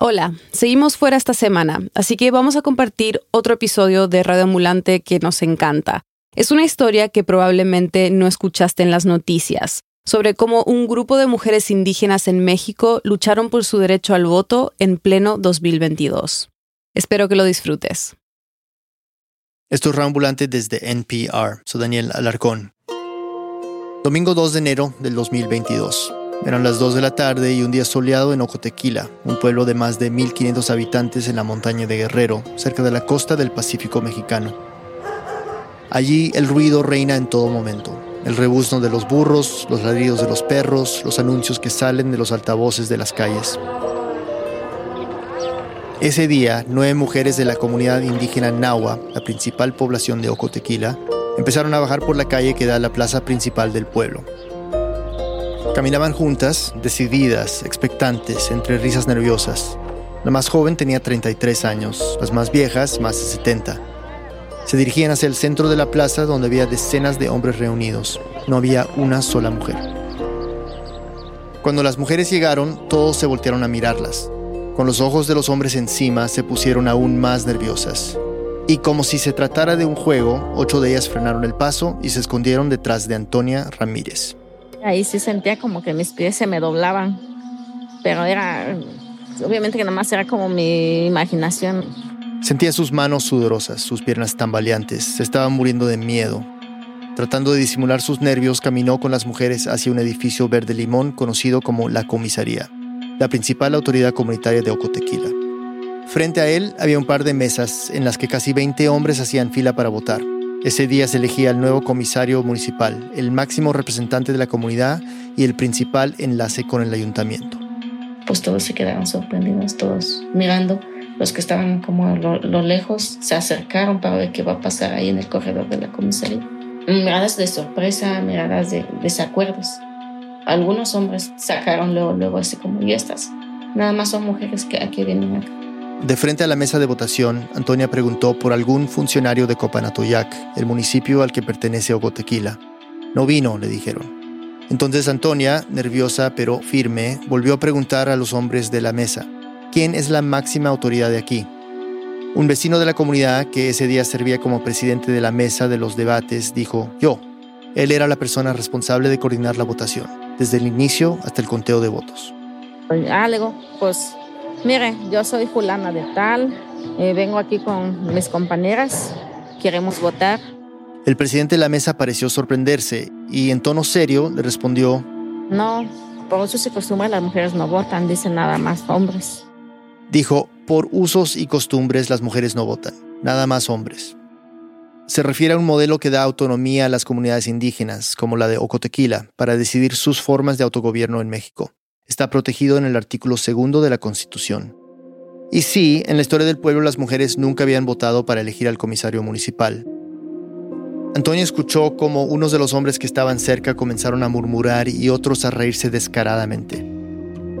Hola, seguimos fuera esta semana, así que vamos a compartir otro episodio de Radio Ambulante que nos encanta. Es una historia que probablemente no escuchaste en las noticias, sobre cómo un grupo de mujeres indígenas en México lucharon por su derecho al voto en pleno 2022. Espero que lo disfrutes. Esto es Radio Ambulante desde NPR. Soy Daniel Alarcón. Domingo 2 de enero del 2022. Eran las 2 de la tarde y un día soleado en Ocotequila, un pueblo de más de 1.500 habitantes en la montaña de Guerrero, cerca de la costa del Pacífico mexicano. Allí el ruido reina en todo momento. El rebuzno de los burros, los ladridos de los perros, los anuncios que salen de los altavoces de las calles. Ese día, nueve mujeres de la comunidad indígena Nahua, la principal población de Ocotequila, empezaron a bajar por la calle que da a la plaza principal del pueblo. Caminaban juntas, decididas, expectantes, entre risas nerviosas. La más joven tenía 33 años, las más viejas más de 70. Se dirigían hacia el centro de la plaza donde había decenas de hombres reunidos. No había una sola mujer. Cuando las mujeres llegaron, todos se voltearon a mirarlas. Con los ojos de los hombres encima, se pusieron aún más nerviosas. Y como si se tratara de un juego, ocho de ellas frenaron el paso y se escondieron detrás de Antonia Ramírez. Ahí sí sentía como que mis pies se me doblaban, pero era, obviamente que nada más era como mi imaginación. Sentía sus manos sudorosas, sus piernas tambaleantes, se estaba muriendo de miedo. Tratando de disimular sus nervios, caminó con las mujeres hacia un edificio verde limón conocido como la comisaría, la principal autoridad comunitaria de Ocotequila. Frente a él había un par de mesas en las que casi 20 hombres hacían fila para votar. Ese día se elegía el nuevo comisario municipal, el máximo representante de la comunidad y el principal enlace con el ayuntamiento. Pues todos se quedaron sorprendidos, todos mirando. Los que estaban como a lo, lejos se acercaron para ver qué va a pasar ahí en el corredor de la comisaría. Miradas de sorpresa, miradas de desacuerdos. Algunos hombres sacaron luego, luego así como, ¿y estas? Nada más son mujeres que aquí vienen acá. De frente a la mesa de votación, Antonia preguntó por algún funcionario de Copanatoyac, el municipio al que pertenece Ogotequila. No vino, le dijeron. Entonces Antonia, nerviosa pero firme, volvió a preguntar a los hombres de la mesa, ¿quién es la máxima autoridad de aquí? Un vecino de la comunidad, que ese día servía como presidente de la mesa de los debates, dijo, yo. Él era la persona responsable de coordinar la votación, desde el inicio hasta el conteo de votos. Algo, pues Mire, yo soy fulana de tal, eh, vengo aquí con mis compañeras, queremos votar. El presidente de la mesa pareció sorprenderse y en tono serio le respondió, No, por eso se acostumbra las mujeres no votan, dicen nada más hombres. Dijo, por usos y costumbres las mujeres no votan, nada más hombres. Se refiere a un modelo que da autonomía a las comunidades indígenas, como la de Ocotequila, para decidir sus formas de autogobierno en México está protegido en el artículo segundo de la Constitución. Y sí, en la historia del pueblo las mujeres nunca habían votado para elegir al comisario municipal. Antonio escuchó cómo unos de los hombres que estaban cerca comenzaron a murmurar y otros a reírse descaradamente.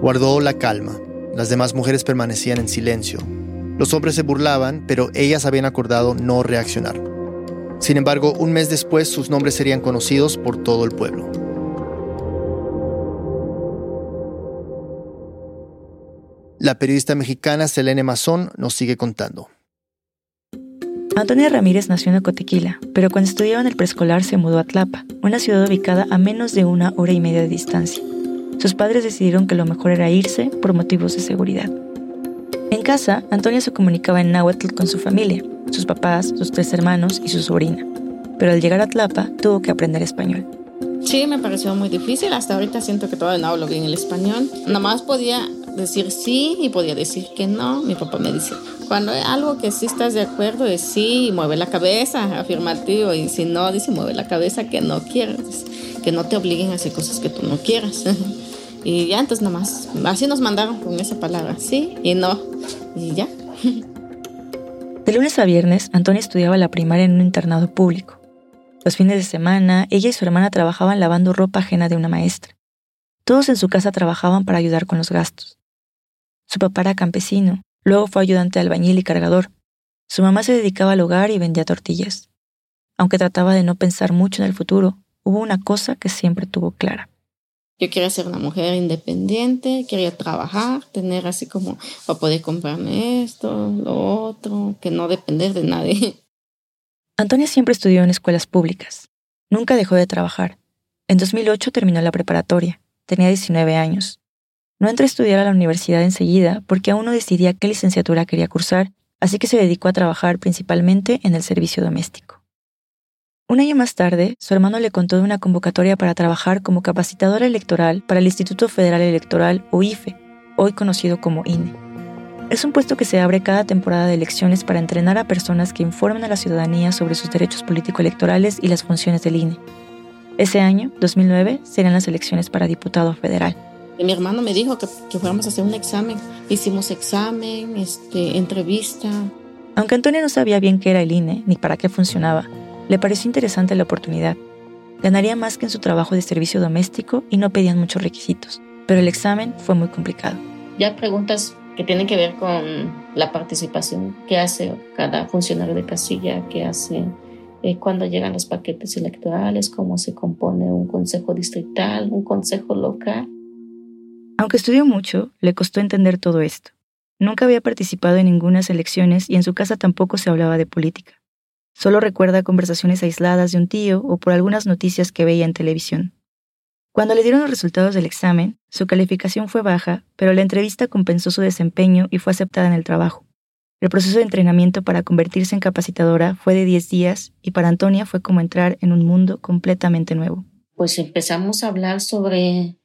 Guardó la calma. Las demás mujeres permanecían en silencio. Los hombres se burlaban, pero ellas habían acordado no reaccionar. Sin embargo, un mes después sus nombres serían conocidos por todo el pueblo. La periodista mexicana Selene Mazón nos sigue contando. Antonia Ramírez nació en Ocotequila, pero cuando estudiaba en el preescolar se mudó a Tlapa, una ciudad ubicada a menos de una hora y media de distancia. Sus padres decidieron que lo mejor era irse por motivos de seguridad. En casa, Antonia se comunicaba en náhuatl con su familia, sus papás, sus tres hermanos y su sobrina. Pero al llegar a Tlapa tuvo que aprender español. Sí, me pareció muy difícil. Hasta ahorita siento que todavía no hablo bien el español. Nada más podía decir sí y podía decir que no. Mi papá me dice, cuando hay algo que sí estás de acuerdo es sí y mueve la cabeza, afirmativo. Y si no, dice mueve la cabeza que no quieres, que no te obliguen a hacer cosas que tú no quieras. y ya, entonces nada más, así nos mandaron con esa palabra, sí y no. Y ya. De lunes a viernes, Antonia estudiaba la primaria en un internado público. Los fines de semana, ella y su hermana trabajaban lavando ropa ajena de una maestra. Todos en su casa trabajaban para ayudar con los gastos. Su papá era campesino, luego fue ayudante de albañil y cargador. Su mamá se dedicaba al hogar y vendía tortillas. Aunque trataba de no pensar mucho en el futuro, hubo una cosa que siempre tuvo clara. Yo quería ser una mujer independiente, quería trabajar, tener así como para poder comprarme esto, lo otro, que no depender de nadie. Antonia siempre estudió en escuelas públicas. Nunca dejó de trabajar. En 2008 terminó la preparatoria. Tenía 19 años. No entró a estudiar a la universidad enseguida porque aún no decidía qué licenciatura quería cursar, así que se dedicó a trabajar principalmente en el servicio doméstico. Un año más tarde, su hermano le contó de una convocatoria para trabajar como capacitadora electoral para el Instituto Federal Electoral o IFE, hoy conocido como INE. Es un puesto que se abre cada temporada de elecciones para entrenar a personas que informen a la ciudadanía sobre sus derechos político-electorales y las funciones del INE. Ese año, 2009, serán las elecciones para diputado federal. Mi hermano me dijo que, que fuéramos a hacer un examen. Hicimos examen, este, entrevista. Aunque Antonio no sabía bien qué era el INE ni para qué funcionaba, le pareció interesante la oportunidad. Ganaría más que en su trabajo de servicio doméstico y no pedían muchos requisitos, pero el examen fue muy complicado. Ya preguntas que tienen que ver con la participación que hace cada funcionario de casilla, que hace eh, cuando llegan los paquetes electorales, cómo se compone un consejo distrital, un consejo local. Aunque estudió mucho, le costó entender todo esto. Nunca había participado en ninguna elecciones y en su casa tampoco se hablaba de política. Solo recuerda conversaciones aisladas de un tío o por algunas noticias que veía en televisión. Cuando le dieron los resultados del examen, su calificación fue baja, pero la entrevista compensó su desempeño y fue aceptada en el trabajo. El proceso de entrenamiento para convertirse en capacitadora fue de 10 días y para Antonia fue como entrar en un mundo completamente nuevo. Pues empezamos a hablar sobre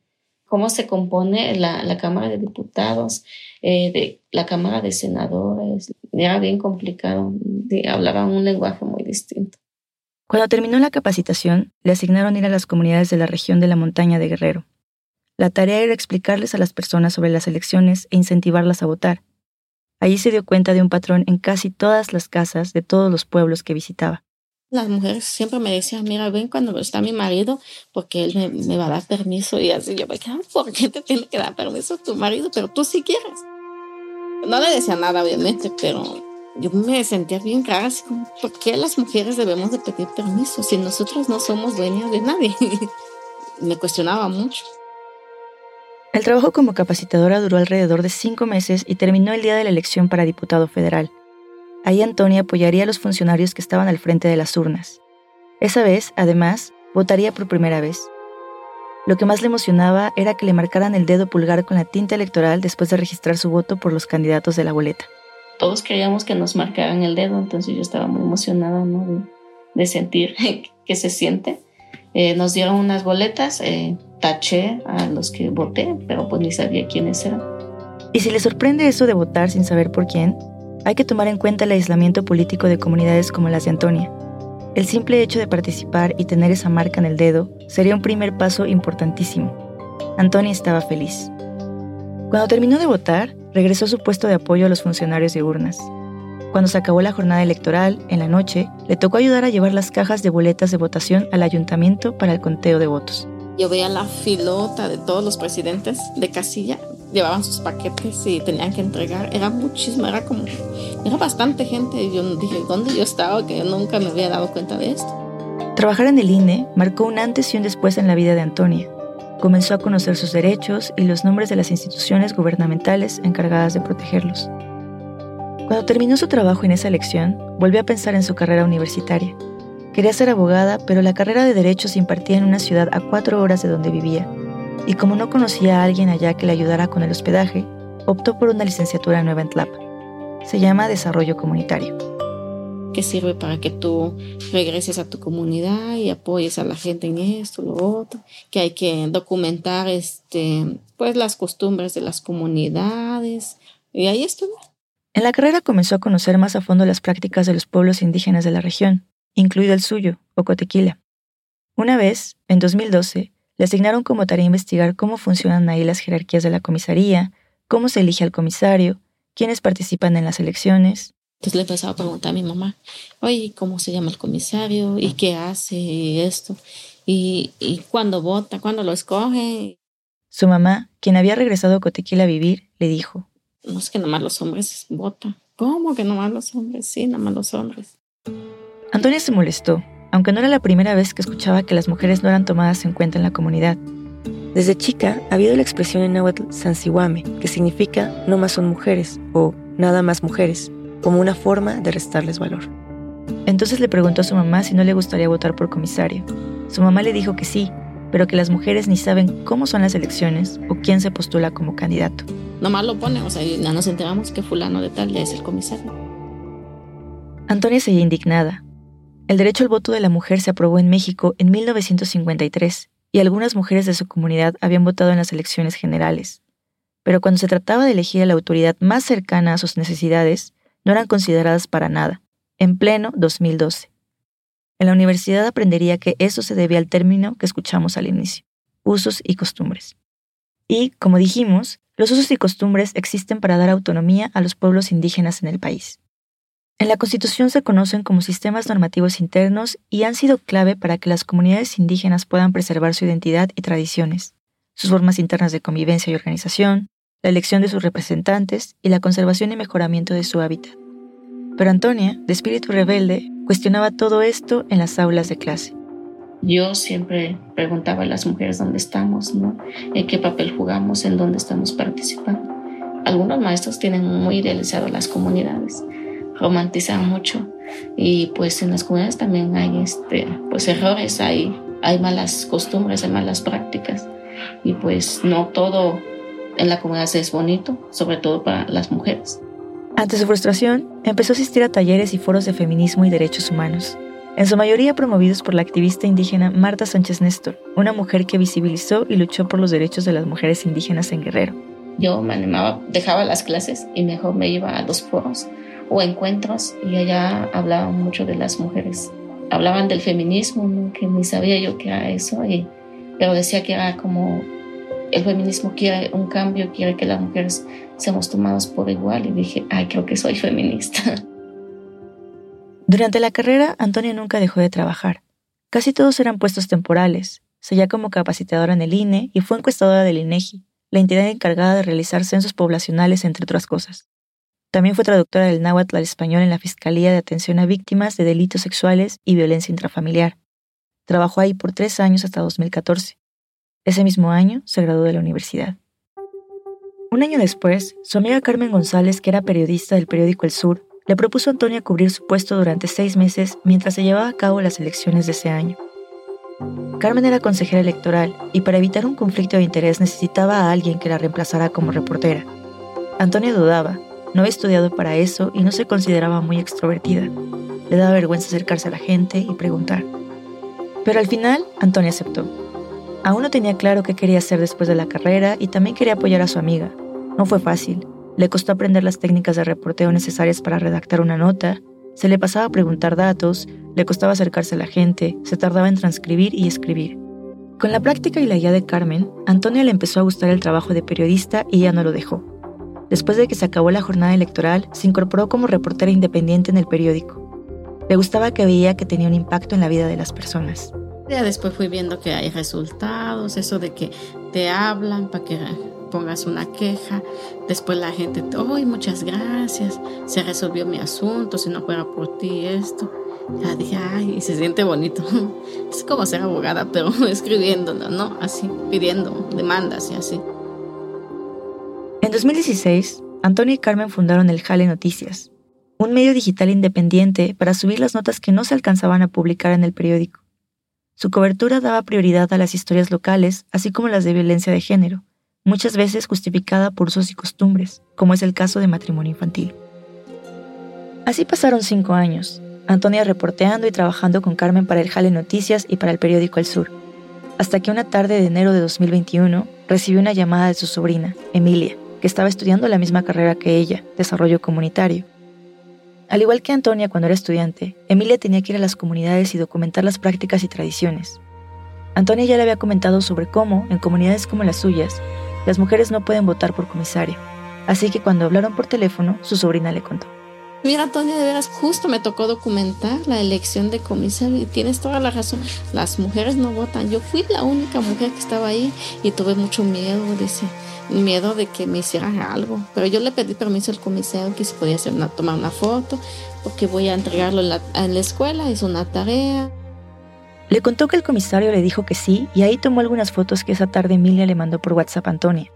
cómo se compone la, Cámara de Diputados, eh, de la Cámara de Senadores. Era bien complicado, hablaban un lenguaje muy distinto. Cuando terminó la capacitación, le asignaron ir a las comunidades de la región de la montaña de Guerrero. La tarea era explicarles a las personas sobre las elecciones e incentivarlas a votar. Allí se dio cuenta de un patrón en casi todas las casas de todos los pueblos que visitaba. Las mujeres siempre me decían, mira, ven cuando está mi marido, porque él me, va a dar permiso. Y así yo me quedaba, ¿por qué te tiene que dar permiso tu marido? Pero tú sí quieres. No le decía nada, obviamente, pero yo me sentía bien rara, así como, ¿por qué las mujeres debemos de pedir permiso si nosotros no somos dueñas de nadie? me cuestionaba mucho. El trabajo como capacitadora duró alrededor de cinco meses y terminó el día de la elección para diputado federal. Ahí Antonia apoyaría a los funcionarios que estaban al frente de las urnas. Esa vez, además, votaría por primera vez. Lo que más le emocionaba era que le marcaran el dedo pulgar con la tinta electoral después de registrar su voto por los candidatos de la boleta. Todos queríamos que nos marcaran el dedo, entonces yo estaba muy emocionada de, sentir que se siente. Eh, nos dieron unas boletas, eh, taché a los que voté, pero pues ni sabía quiénes eran. Y si le sorprende eso de votar sin saber por quién, hay que tomar en cuenta el aislamiento político de comunidades como las de Antonia. El simple hecho de participar y tener esa marca en el dedo sería un primer paso importantísimo. Antonia estaba feliz. Cuando terminó de votar, regresó a su puesto de apoyo a los funcionarios de urnas. Cuando se acabó la jornada electoral, en la noche, le tocó ayudar a llevar las cajas de boletas de votación al ayuntamiento para el conteo de votos. Yo veía la filota de todos los presidentes de casilla llevaban sus paquetes y tenían que entregar. Era muchísimo, era como, era bastante gente. Y yo dije, ¿dónde yo estaba? Que yo nunca me había dado cuenta de esto. Trabajar en el INE marcó un antes y un después en la vida de Antonia. Comenzó a conocer sus derechos y los nombres de las instituciones gubernamentales encargadas de protegerlos. Cuando terminó su trabajo en esa elección, volvió a pensar en su carrera universitaria. Quería ser abogada, pero la carrera de Derecho se impartía en una ciudad a cuatro horas de donde vivía, y como no conocía a alguien allá que le ayudara con el hospedaje, optó por una licenciatura nueva en Tlapa. Se llama Desarrollo Comunitario. Que sirve para que tú regreses a tu comunidad y apoyes a la gente en esto, lo otro, que hay que documentar este, pues las costumbres de las comunidades. Y ahí estuvo. En la carrera comenzó a conocer más a fondo las prácticas de los pueblos indígenas de la región, incluido el suyo, Ocotequila. Una vez, en 2012, le asignaron como tarea investigar cómo funcionan ahí las jerarquías de la comisaría, cómo se elige al comisario, quiénes participan en las elecciones. Entonces le empezaba a preguntar a mi mamá, oye, ¿cómo se llama el comisario? ¿Y qué hace esto? ¿Y, y cuándo vota? ¿Cuándo lo escoge? Su mamá, quien había regresado a Cotequila a vivir, le dijo, no es que nomás los hombres votan. ¿Cómo que nomás los hombres? Sí, nomás los hombres. Antonia se molestó aunque no era la primera vez que escuchaba que las mujeres no eran tomadas en cuenta en la comunidad. Desde chica ha habido la expresión en náhuatl sansiwame, que significa no más son mujeres o nada más mujeres, como una forma de restarles valor. Entonces le preguntó a su mamá si no le gustaría votar por comisario. Su mamá le dijo que sí, pero que las mujeres ni saben cómo son las elecciones o quién se postula como candidato. Nomás lo pone, o sea, ya nos enteramos que fulano de tal es el comisario. Antonia seguía indignada. El derecho al voto de la mujer se aprobó en México en 1953 y algunas mujeres de su comunidad habían votado en las elecciones generales. Pero cuando se trataba de elegir a la autoridad más cercana a sus necesidades, no eran consideradas para nada, en pleno 2012. En la universidad aprendería que eso se debía al término que escuchamos al inicio, usos y costumbres. Y, como dijimos, los usos y costumbres existen para dar autonomía a los pueblos indígenas en el país. En la Constitución se conocen como sistemas normativos internos y han sido clave para que las comunidades indígenas puedan preservar su identidad y tradiciones, sus formas internas de convivencia y organización, la elección de sus representantes y la conservación y mejoramiento de su hábitat. Pero Antonia, de espíritu rebelde, cuestionaba todo esto en las aulas de clase. Yo siempre preguntaba a las mujeres dónde estamos, ¿no? ¿En qué papel jugamos? ¿En dónde estamos participando? Algunos maestros tienen muy idealizado las comunidades, romantizan mucho y pues en las comunidades también hay este, pues errores, hay, hay malas costumbres, hay malas prácticas y pues no todo en la comunidad es bonito, sobre todo para las mujeres. Ante su frustración, empezó a asistir a talleres y foros de feminismo y derechos humanos, en su mayoría promovidos por la activista indígena Marta Sánchez Néstor, una mujer que visibilizó y luchó por los derechos de las mujeres indígenas en Guerrero. Yo me animaba, dejaba las clases y mejor me iba a los foros o encuentros y allá hablaban mucho de las mujeres. Hablaban del feminismo, que ni sabía yo qué era eso, y, pero decía que era como el feminismo quiere un cambio, quiere que las mujeres seamos tomadas por igual y dije, ay, creo que soy feminista. Durante la carrera, Antonia nunca dejó de trabajar. Casi todos eran puestos temporales. Seguía como capacitadora en el INE y fue encuestadora del INEGI, la entidad encargada de realizar censos poblacionales, entre otras cosas. También fue traductora del náhuatl al español en la Fiscalía de Atención a Víctimas de Delitos Sexuales y Violencia Intrafamiliar. Trabajó ahí por tres años hasta 2014. Ese mismo año se graduó de la universidad. Un año después, su amiga Carmen González, que era periodista del periódico El Sur, le propuso a Antonia cubrir su puesto durante seis meses mientras se llevaba a cabo las elecciones de ese año. Carmen era consejera electoral y para evitar un conflicto de interés necesitaba a alguien que la reemplazara como reportera. Antonia dudaba, no había estudiado para eso y no se consideraba muy extrovertida. Le daba vergüenza acercarse a la gente y preguntar. Pero al final, Antonia aceptó. Aún no tenía claro qué quería hacer después de la carrera y también quería apoyar a su amiga. No fue fácil. Le costó aprender las técnicas de reporteo necesarias para redactar una nota, se le pasaba preguntar datos, le costaba acercarse a la gente, se tardaba en transcribir y escribir. Con la práctica y la guía de Carmen, Antonia le empezó a gustar el trabajo de periodista y ya no lo dejó. Después de que se acabó la jornada electoral, se incorporó como reportera independiente en el periódico. Le gustaba que veía que tenía un impacto en la vida de las personas. Ya después fui viendo que hay resultados, eso de que te hablan para que pongas una queja, después la gente, ¡ay, muchas gracias! Se resolvió mi asunto, si no fuera por ti esto. Ya dije, ay, y se siente bonito. Es como ser abogada, pero escribiendo, ¿no? Así, pidiendo demandas y así. En 2016, Antonio y Carmen fundaron el Jale Noticias, un medio digital independiente para subir las notas que no se alcanzaban a publicar en el periódico. Su cobertura daba prioridad a las historias locales, así como las de violencia de género, muchas veces justificada por usos y costumbres, como es el caso de matrimonio infantil. Así pasaron cinco años, Antonia reporteando y trabajando con Carmen para el Jale Noticias y para el periódico El Sur, hasta que una tarde de enero de 2021 recibió una llamada de su sobrina, Emilia, que estaba estudiando la misma carrera que ella, desarrollo comunitario, al igual que Antonia cuando era estudiante, Emilia tenía que ir a las comunidades y documentar las prácticas y tradiciones. Antonia ya le había comentado sobre cómo, en comunidades como las suyas, las mujeres no pueden votar por comisario. Así que cuando hablaron por teléfono, su sobrina le contó. Mira, Antonia, de veras, justo me tocó documentar la elección de comisario y tienes toda la razón. Las mujeres no votan. Yo fui la única mujer que estaba ahí y tuve mucho miedo. Dice, miedo de que me hicieran algo. Pero yo le pedí permiso al comisario que se podía hacer una, tomar una foto, porque voy a entregarlo en la, en la escuela, es una tarea. Le contó que el comisario le dijo que sí y ahí tomó algunas fotos que esa tarde Emilia le mandó por WhatsApp a Antonia.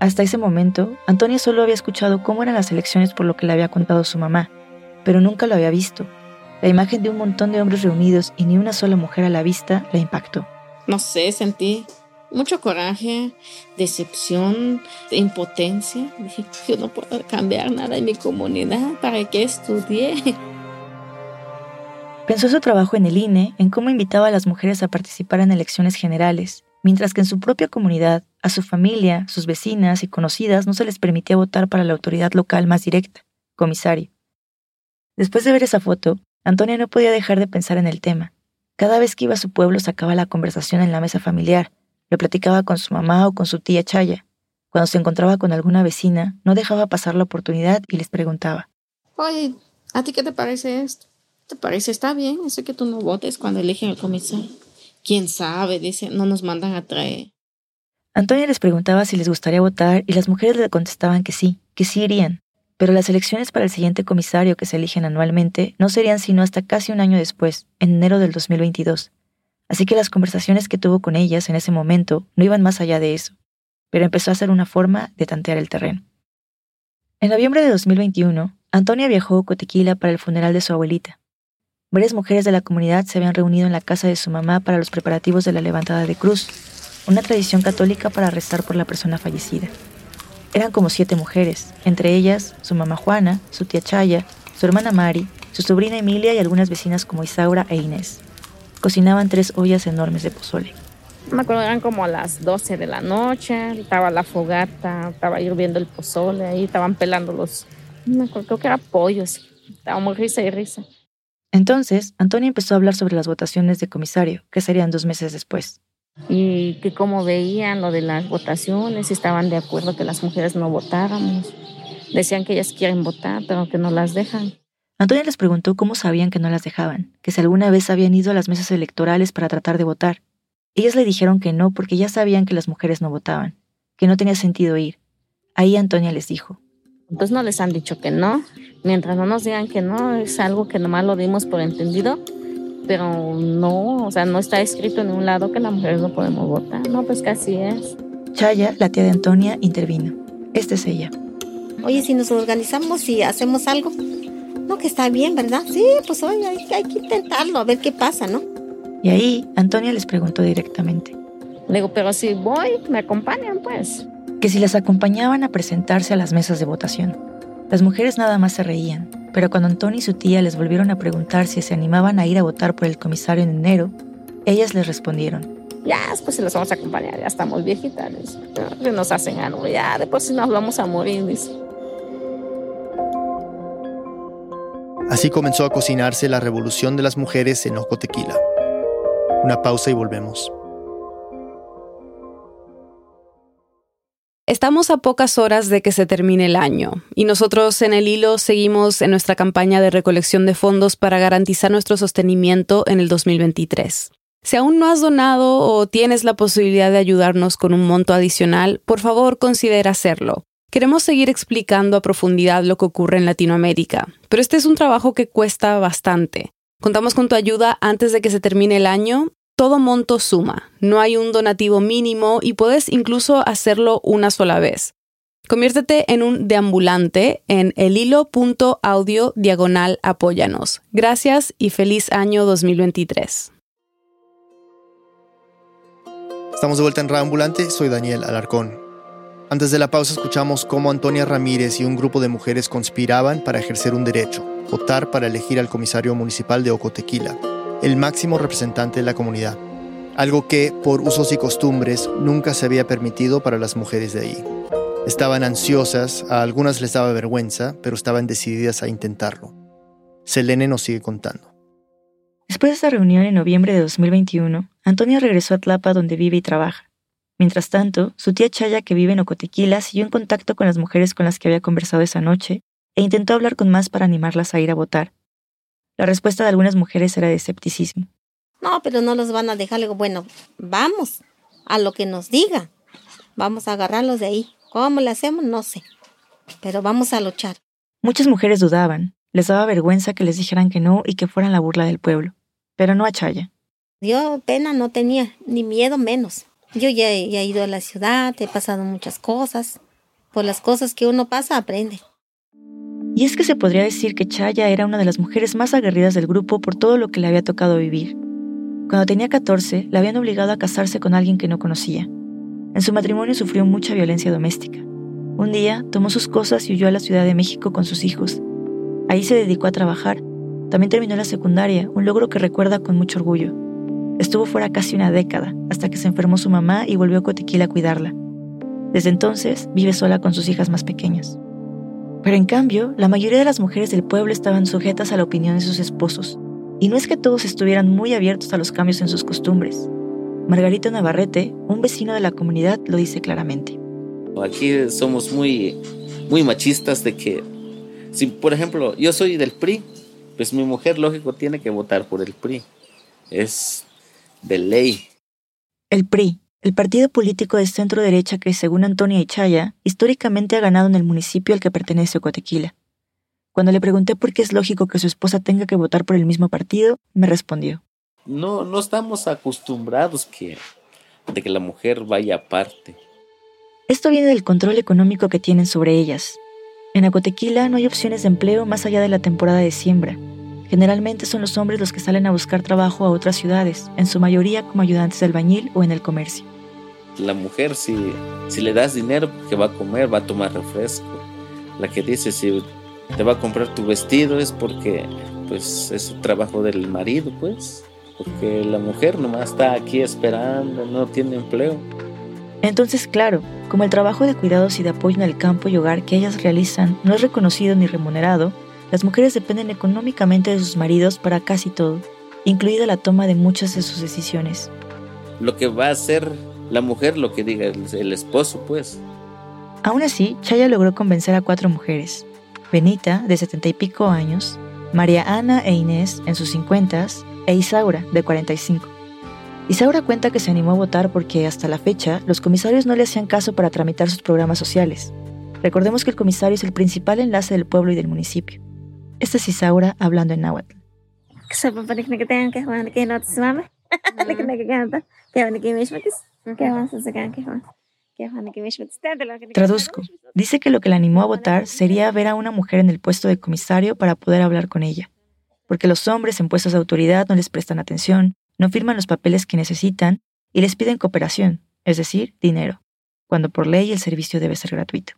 Hasta ese momento, Antonia solo había escuchado cómo eran las elecciones por lo que le había contado su mamá, pero nunca lo había visto. La imagen de un montón de hombres reunidos y ni una sola mujer a la vista la impactó. No sé, sentí mucho coraje, decepción, impotencia. Dije, yo no puedo cambiar nada en mi comunidad, ¿para qué estudié? Pensó su trabajo en el INE en cómo invitaba a las mujeres a participar en elecciones generales, mientras que en su propia comunidad, a su familia, sus vecinas y conocidas no se les permitía votar para la autoridad local más directa, comisario. Después de ver esa foto, Antonia no podía dejar de pensar en el tema. Cada vez que iba a su pueblo sacaba la conversación en la mesa familiar, lo platicaba con su mamá o con su tía Chaya. Cuando se encontraba con alguna vecina, no dejaba pasar la oportunidad y les preguntaba. Oye, ¿a ti qué te parece esto? ¿Te parece está bien eso que tú no votes cuando eligen al comisario? ¿Quién sabe? Dice, no nos mandan a traer. Antonia les preguntaba si les gustaría votar y las mujeres le contestaban que sí, que sí irían. Pero las elecciones para el siguiente comisario que se eligen anualmente no serían sino hasta casi un año después, en enero del 2022. Así que las conversaciones que tuvo con ellas en ese momento no iban más allá de eso, pero empezó a ser una forma de tantear el terreno. En noviembre de 2021, Antonia viajó a Cotequila para el funeral de su abuelita. Varias mujeres de la comunidad se habían reunido en la casa de su mamá para los preparativos de la levantada de cruz, una tradición católica para rezar por la persona fallecida. Eran como siete mujeres, entre ellas su mamá Juana, su tía Chaya, su hermana Mari, su sobrina Emilia y algunas vecinas como Isaura e Inés. Cocinaban tres ollas enormes de pozole. Me acuerdo, eran como a las 12 de la noche, estaba la fogata, estaba hirviendo el pozole, ahí estaban pelando los, me acuerdo, creo que era pollos, estábamos risa y risa. Entonces, Antonio empezó a hablar sobre las votaciones de comisario, que serían dos meses después. Y que cómo veían lo de las votaciones, estaban de acuerdo que las mujeres no votáramos. Decían que ellas quieren votar, pero que no las dejan. Antonio les preguntó cómo sabían que no las dejaban, que si alguna vez habían ido a las mesas electorales para tratar de votar. Ellas le dijeron que no porque ya sabían que las mujeres no votaban, que no tenía sentido ir. Ahí Antonia les dijo, pues no les han dicho que no. Mientras no nos digan que no, es algo que nomás lo dimos por entendido. Pero no, o sea, no está escrito en un lado que las mujeres no podemos votar. No, pues que así es. Chaya, la tía de Antonia, intervino. Esta es ella. Oye, si nos organizamos y hacemos algo, no, que está bien, ¿verdad? Sí, pues oye, hay, hay que intentarlo, a ver qué pasa, ¿no? Y ahí Antonia les preguntó directamente. Le digo, pero si voy, me acompañan, pues que si las acompañaban a presentarse a las mesas de votación. Las mujeres nada más se reían, pero cuando Antonio y su tía les volvieron a preguntar si se animaban a ir a votar por el comisario en enero, ellas les respondieron. Ya, después se los vamos a acompañar, ya estamos viejitas, que nos hacen algo, ya, después nos vamos a morir, Así comenzó a cocinarse la revolución de las mujeres en Ojo Tequila. Una pausa y volvemos. Estamos a pocas horas de que se termine el año y nosotros en el hilo seguimos en nuestra campaña de recolección de fondos para garantizar nuestro sostenimiento en el 2023. Si aún no has donado o tienes la posibilidad de ayudarnos con un monto adicional, por favor considera hacerlo. Queremos seguir explicando a profundidad lo que ocurre en Latinoamérica, pero este es un trabajo que cuesta bastante. Contamos con tu ayuda antes de que se termine el año todo monto suma, no hay un donativo mínimo y puedes incluso hacerlo una sola vez. Conviértete en un deambulante en elhilo.audio diagonal apóyanos. Gracias y feliz año 2023. Estamos de vuelta en Ambulante, soy Daniel Alarcón. Antes de la pausa escuchamos cómo Antonia Ramírez y un grupo de mujeres conspiraban para ejercer un derecho, votar para elegir al comisario municipal de Ocotequila el máximo representante de la comunidad, algo que, por usos y costumbres, nunca se había permitido para las mujeres de ahí. Estaban ansiosas, a algunas les daba vergüenza, pero estaban decididas a intentarlo. Selene nos sigue contando. Después de esta reunión en noviembre de 2021, Antonia regresó a Tlapa donde vive y trabaja. Mientras tanto, su tía Chaya, que vive en Ocotequila, siguió en contacto con las mujeres con las que había conversado esa noche e intentó hablar con más para animarlas a ir a votar, la respuesta de algunas mujeres era de escepticismo. No, pero no los van a dejar. Le bueno, vamos a lo que nos diga. Vamos a agarrarlos de ahí. ¿Cómo le hacemos? No sé. Pero vamos a luchar. Muchas mujeres dudaban. Les daba vergüenza que les dijeran que no y que fueran la burla del pueblo. Pero no a Chaya. Yo pena no tenía, ni miedo menos. Yo ya, he ido a la ciudad, he pasado muchas cosas. Por las cosas que uno pasa, aprende. Y es que se podría decir que Chaya era una de las mujeres más aguerridas del grupo por todo lo que le había tocado vivir. Cuando tenía 14, la habían obligado a casarse con alguien que no conocía. En su matrimonio sufrió mucha violencia doméstica. Un día tomó sus cosas y huyó a la Ciudad de México con sus hijos. Ahí se dedicó a trabajar. También terminó la secundaria, un logro que recuerda con mucho orgullo. Estuvo fuera casi una década, hasta que se enfermó su mamá y volvió a Cotequila a cuidarla. Desde entonces vive sola con sus hijas más pequeñas. Pero en cambio, la mayoría de las mujeres del pueblo estaban sujetas a la opinión de sus esposos, y no es que todos estuvieran muy abiertos a los cambios en sus costumbres. Margarita Navarrete, un vecino de la comunidad, lo dice claramente. Aquí somos muy, muy machistas de que, si por ejemplo yo soy del PRI, pues mi mujer lógico tiene que votar por el PRI. Es de ley. El PRI, el partido político de centro derecha que, según Antonia Ichaya, históricamente ha ganado en el municipio al que pertenece Ocotequila. Cuando le pregunté por qué es lógico que su esposa tenga que votar por el mismo partido, me respondió. No, no estamos acostumbrados que, de que la mujer vaya aparte. Esto viene del control económico que tienen sobre ellas. En Acotequila no hay opciones de empleo más allá de la temporada de siembra. Generalmente son los hombres los que salen a buscar trabajo a otras ciudades, en su mayoría como ayudantes de albañil o en el comercio. La mujer, si, si le das dinero que va a comer, va a tomar refresco. La que dice si te va a comprar tu vestido es porque pues es su trabajo del marido, pues. Porque la mujer nomás está aquí esperando, no tiene empleo. Entonces, claro, como el trabajo de cuidados y de apoyo en el campo y hogar que ellas realizan no es reconocido ni remunerado, las mujeres dependen económicamente de sus maridos para casi todo, incluida la toma de muchas de sus decisiones. Lo que va a hacer la mujer lo que diga el, esposo, pues. Aún así, Chaya logró convencer a cuatro mujeres. Benita, de setenta y pico años, María Ana e Inés, en sus cincuentas, e Isaura, de 45. Isaura cuenta que se animó a votar porque, hasta la fecha, los comisarios no le hacían caso para tramitar sus programas sociales. Recordemos que el comisario es el principal enlace del pueblo y del municipio. Esta es Isaura hablando en náhuatl. Traduzco. Dice que lo que la animó a votar sería ver a una mujer en el puesto de comisario para poder hablar con ella. Porque los hombres en puestos de autoridad no les prestan atención, no firman los papeles que necesitan y les piden cooperación, es decir, dinero, cuando por ley el servicio debe ser gratuito.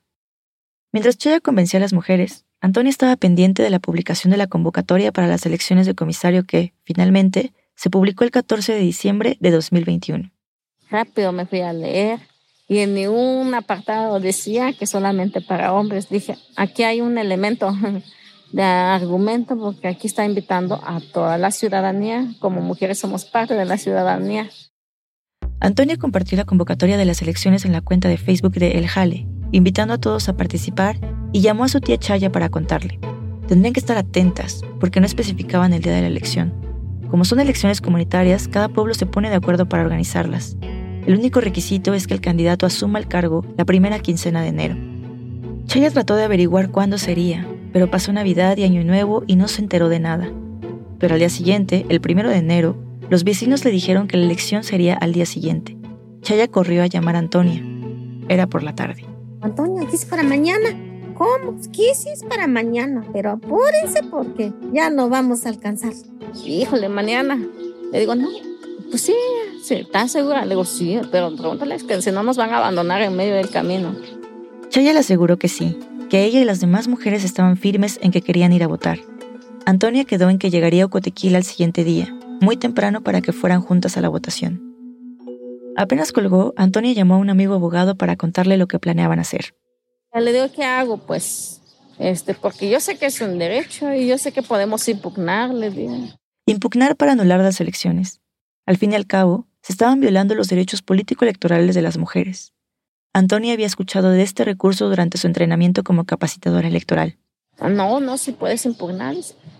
Mientras Chaya convencía a las mujeres, Antonia estaba pendiente de la publicación de la convocatoria para las elecciones de comisario que, finalmente, se publicó el 14 de diciembre de 2021. Rápido me fui a leer y en ningún apartado decía que solamente para hombres. Dije, aquí hay un elemento de argumento porque aquí está invitando a toda la ciudadanía. Como mujeres somos parte de la ciudadanía. Antonia compartió la convocatoria de las elecciones en la cuenta de Facebook de El Jale, invitando a todos a participar y llamó a su tía Chaya para contarle. Tendrían que estar atentas porque no especificaban el día de la elección. Como son elecciones comunitarias, cada pueblo se pone de acuerdo para organizarlas. El único requisito es que el candidato asuma el cargo la primera quincena de enero. Chaya trató de averiguar cuándo sería, pero pasó Navidad y Año Nuevo y no se enteró de nada. Pero al día siguiente, el primero de enero, los vecinos le dijeron que la elección sería al día siguiente. Chaya corrió a llamar a Antonia. Era por la tarde. Antonia, ¿qué es para mañana? ¿Cómo? ¿Qué es para mañana? Pero apúrense porque ya no vamos a alcanzar. Híjole, mañana. Le digo, no, pues sí, ¿estás segura? Le digo, sí, pero pregúntales que si no nos van a abandonar en medio del camino. Chaya le aseguró que sí, que ella y las demás mujeres estaban firmes en que querían ir a votar. Antonia quedó en que llegaría a Ocotequila al siguiente día, muy temprano para que fueran juntas a la votación. Apenas colgó, Antonia llamó a un amigo abogado para contarle lo que planeaban hacer. Le digo, ¿qué hago? Pues, este, porque yo sé que es un derecho y yo sé que podemos impugnar, le digo. Impugnar para anular las elecciones. Al fin y al cabo, se estaban violando los derechos político-electorales de las mujeres. Antonia había escuchado de este recurso durante su entrenamiento como capacitadora electoral. No, no, si puedes impugnar.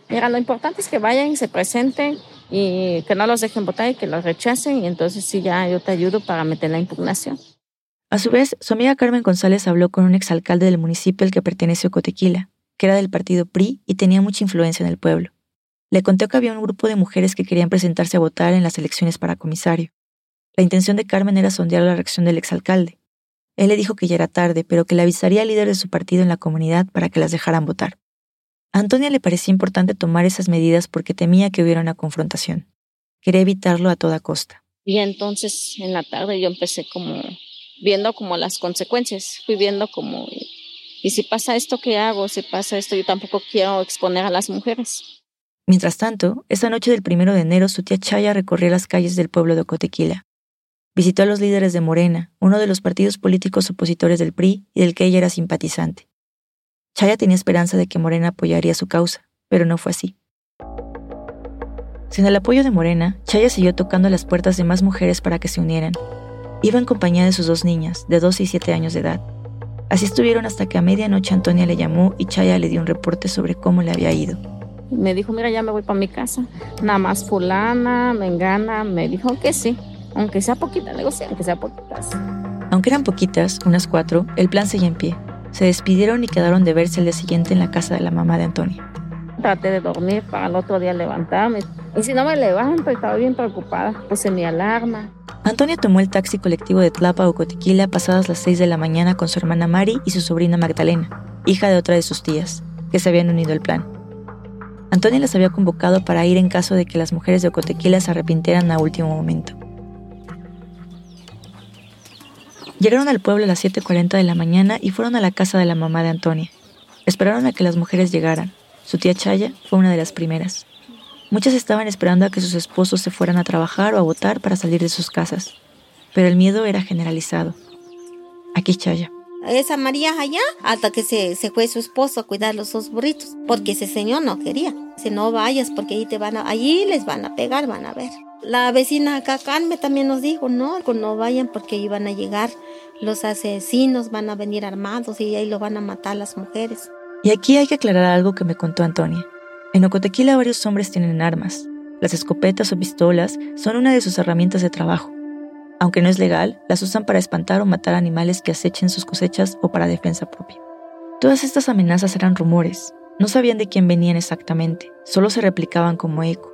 Mira, lo importante es que vayan y se presenten y que no los dejen votar y que los rechacen y entonces sí ya yo te ayudo para meter la impugnación. A su vez, su amiga Carmen González habló con un exalcalde del municipio al que pertenece Cotequila, que era del partido PRI y tenía mucha influencia en el pueblo. Le contó que había un grupo de mujeres que querían presentarse a votar en las elecciones para comisario. La intención de Carmen era sondear la reacción del exalcalde. Él le dijo que ya era tarde, pero que le avisaría al líder de su partido en la comunidad para que las dejaran votar. A Antonia le parecía importante tomar esas medidas porque temía que hubiera una confrontación. Quería evitarlo a toda costa. Y entonces en la tarde yo empecé como viendo como las consecuencias, fui viendo como, y si pasa esto, ¿qué hago? Si pasa esto, yo tampoco quiero exponer a las mujeres. Mientras tanto, esa noche del primero de enero, su tía Chaya recorrió las calles del pueblo de Ocotequila. Visitó a los líderes de Morena, uno de los partidos políticos opositores del PRI y del que ella era simpatizante. Chaya tenía esperanza de que Morena apoyaría su causa, pero no fue así. Sin el apoyo de Morena, Chaya siguió tocando las puertas de más mujeres para que se unieran. Iba en compañía de sus dos niñas, de 12 y 7 años de edad. Así estuvieron hasta que a medianoche Antonia le llamó y Chaya le dio un reporte sobre cómo le había ido. Me dijo, mira, ya me voy para mi casa. Nada más fulana, me engana. Me dijo que sí. Aunque sea poquita, le digo sí, aunque sea poquitas. Aunque eran poquitas, unas cuatro, el plan seguía en pie. Se despidieron y quedaron de verse el día siguiente en la casa de la mamá de Antonia. Traté de dormir para el otro día levantarme. Y si no me levanto, estaba bien preocupada. Puse mi alarma. Antonia tomó el taxi colectivo de Tlapa o Cotiquila pasadas las seis de la mañana con su hermana Mari y su sobrina Magdalena, hija de otra de sus tías, que se habían unido al plan. Antonia las había convocado para ir en caso de que las mujeres de Ocotequila se arrepintieran a último momento. Llegaron al pueblo a las 7.40 de la mañana y fueron a la casa de la mamá de Antonia. Esperaron a que las mujeres llegaran. Su tía Chaya fue una de las primeras. Muchas estaban esperando a que sus esposos se fueran a trabajar o a votar para salir de sus casas. Pero el miedo era generalizado. Aquí Chaya. Esa María allá, hasta que se, se fue su esposo a cuidar los dos burritos, porque ese señor no quería. Si no vayas, porque ahí te van a, allí les van a pegar, van a ver. La vecina acá, Carmen, también nos dijo, no, no vayan porque iban a llegar los asesinos, van a venir armados y ahí lo van a matar las mujeres. Y aquí hay que aclarar algo que me contó Antonia. En Ocotequila varios hombres tienen armas. Las escopetas o pistolas son una de sus herramientas de trabajo. Aunque no es legal, las usan para espantar o matar animales que acechen sus cosechas o para defensa propia. Todas estas amenazas eran rumores. No sabían de quién venían exactamente, solo se replicaban como eco.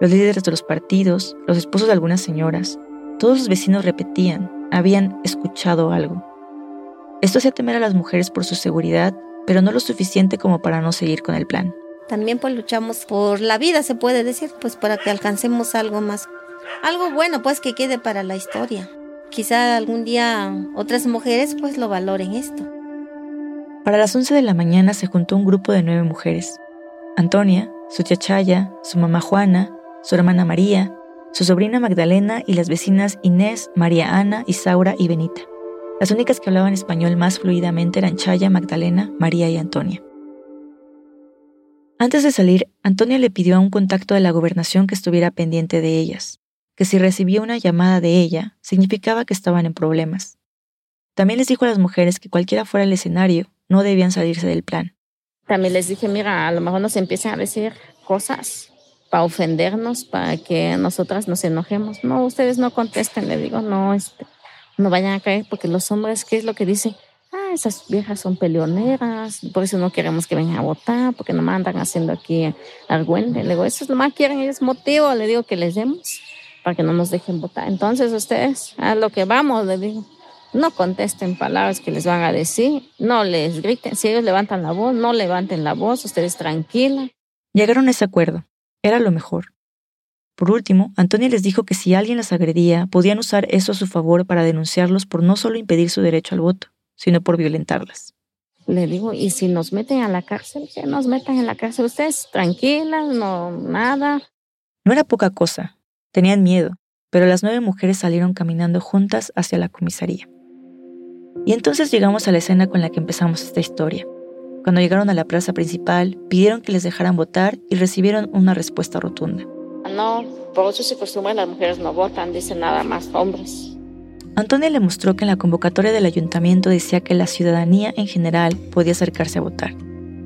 Los líderes de los partidos, los esposos de algunas señoras, todos los vecinos repetían, habían escuchado algo. Esto hacía temer a las mujeres por su seguridad, pero no lo suficiente como para no seguir con el plan. También pues luchamos por la vida, se puede decir, pues para que alcancemos algo más, algo bueno pues que quede para la historia. Quizá algún día otras mujeres pues lo valoren esto. Para las 11 de la mañana se juntó un grupo de nueve mujeres. Antonia, su chachaya, su mamá Juana, su hermana María, su sobrina Magdalena y las vecinas Inés, María Ana, Isaura y Benita. Las únicas que hablaban español más fluidamente eran Chaya, Magdalena, María y Antonia. Antes de salir, Antonia le pidió a un contacto de la gobernación que estuviera pendiente de ellas, que si recibía una llamada de ella, significaba que estaban en problemas. También les dijo a las mujeres que cualquiera fuera el escenario, no debían salirse del plan. También les dije, mira, a lo mejor nos empiezan a decir cosas para ofendernos, para que nosotras nos enojemos. No, ustedes no contesten, le digo, no, este, no vayan a caer, porque los hombres, ¿qué es lo que dicen? Ah, esas viejas son peleoneras, por eso no queremos que vengan a votar, porque no mandan haciendo aquí argüende. Le digo, eso es lo más que quieren, es motivo, le digo que les demos para que no nos dejen votar. Entonces ustedes, a lo que vamos, le digo, no contesten palabras que les van a decir, no les griten, si ellos levantan la voz, no levanten la voz, ustedes tranquila. Llegaron a ese acuerdo. Era lo mejor. Por último, Antonia les dijo que si alguien las agredía, podían usar eso a su favor para denunciarlos por no solo impedir su derecho al voto, sino por violentarlas. Le digo, y si nos meten a la cárcel, que nos metan en la cárcel ustedes, tranquilas, no, nada. No era poca cosa, tenían miedo, pero las nueve mujeres salieron caminando juntas hacia la comisaría. Y entonces llegamos a la escena con la que empezamos esta historia. Cuando llegaron a la plaza principal, pidieron que les dejaran votar y recibieron una respuesta rotunda. No, por eso se acostumbra las mujeres no votan, dicen nada más hombres. Antonia le mostró que en la convocatoria del ayuntamiento decía que la ciudadanía en general podía acercarse a votar,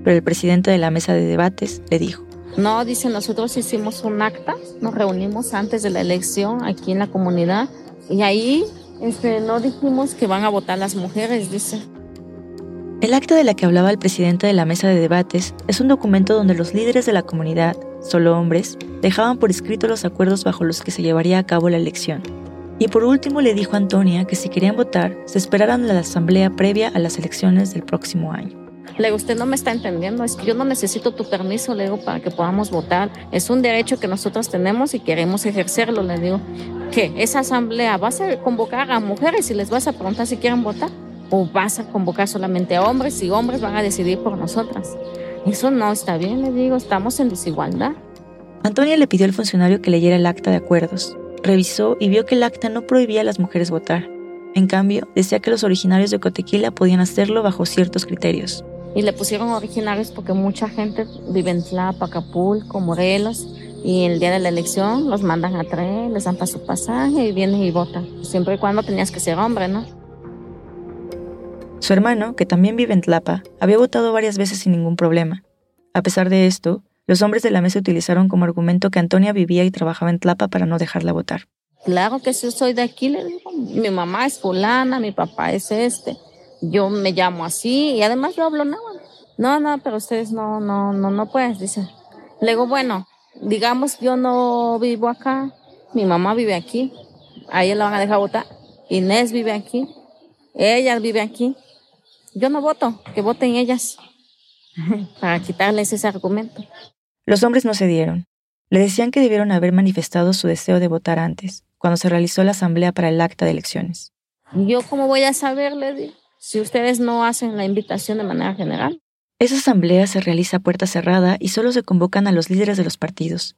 pero el presidente de la mesa de debates le dijo, no, dice, nosotros hicimos un acta, nos reunimos antes de la elección aquí en la comunidad y ahí este, no dijimos que van a votar las mujeres, dice. El acta de la que hablaba el presidente de la mesa de debates es un documento donde los líderes de la comunidad solo hombres, dejaban por escrito los acuerdos bajo los que se llevaría a cabo la elección. Y por último le dijo a Antonia que si querían votar, se esperaran la asamblea previa a las elecciones del próximo año. Le digo, usted no me está entendiendo, es que yo no necesito tu permiso, le digo, para que podamos votar. Es un derecho que nosotros tenemos y queremos ejercerlo, le digo. ¿Qué? ¿Esa asamblea vas a convocar a mujeres y les vas a preguntar si quieren votar? ¿O vas a convocar solamente a hombres y hombres van a decidir por nosotras? Eso no está bien, le digo, estamos en desigualdad. Antonia le pidió al funcionario que leyera el acta de acuerdos. Revisó y vio que el acta no prohibía a las mujeres votar. En cambio, decía que los originarios de Cotequila podían hacerlo bajo ciertos criterios. Y le pusieron originarios porque mucha gente vive en Tlapa, Acapulco, Morelos, y el día de la elección los mandan a traer, les dan para su pasaje y vienen y votan. Siempre y cuando tenías que ser hombre, ¿no? Su hermano, que también vive en Tlapa, había votado varias veces sin ningún problema. A pesar de esto, los hombres de la mesa utilizaron como argumento que Antonia vivía y trabajaba en Tlapa para no dejarla votar. Claro que sí, soy de aquí, le digo. Mi mamá es fulana, mi papá es este. Yo me llamo así y además yo hablo nada. No, no, pero ustedes no, no, no, no puedes, dice. Le digo, bueno, digamos yo no vivo acá, mi mamá vive aquí, a ella la van a dejar votar. Inés vive aquí, ella vive aquí. Yo no voto, que voten ellas para quitarles ese argumento. Los hombres no cedieron. Le decían que debieron haber manifestado su deseo de votar antes, cuando se realizó la asamblea para el acta de elecciones. ¿Yo cómo voy a saber, le si ustedes no hacen la invitación de manera general? Esa asamblea se realiza a puerta cerrada y solo se convocan a los líderes de los partidos.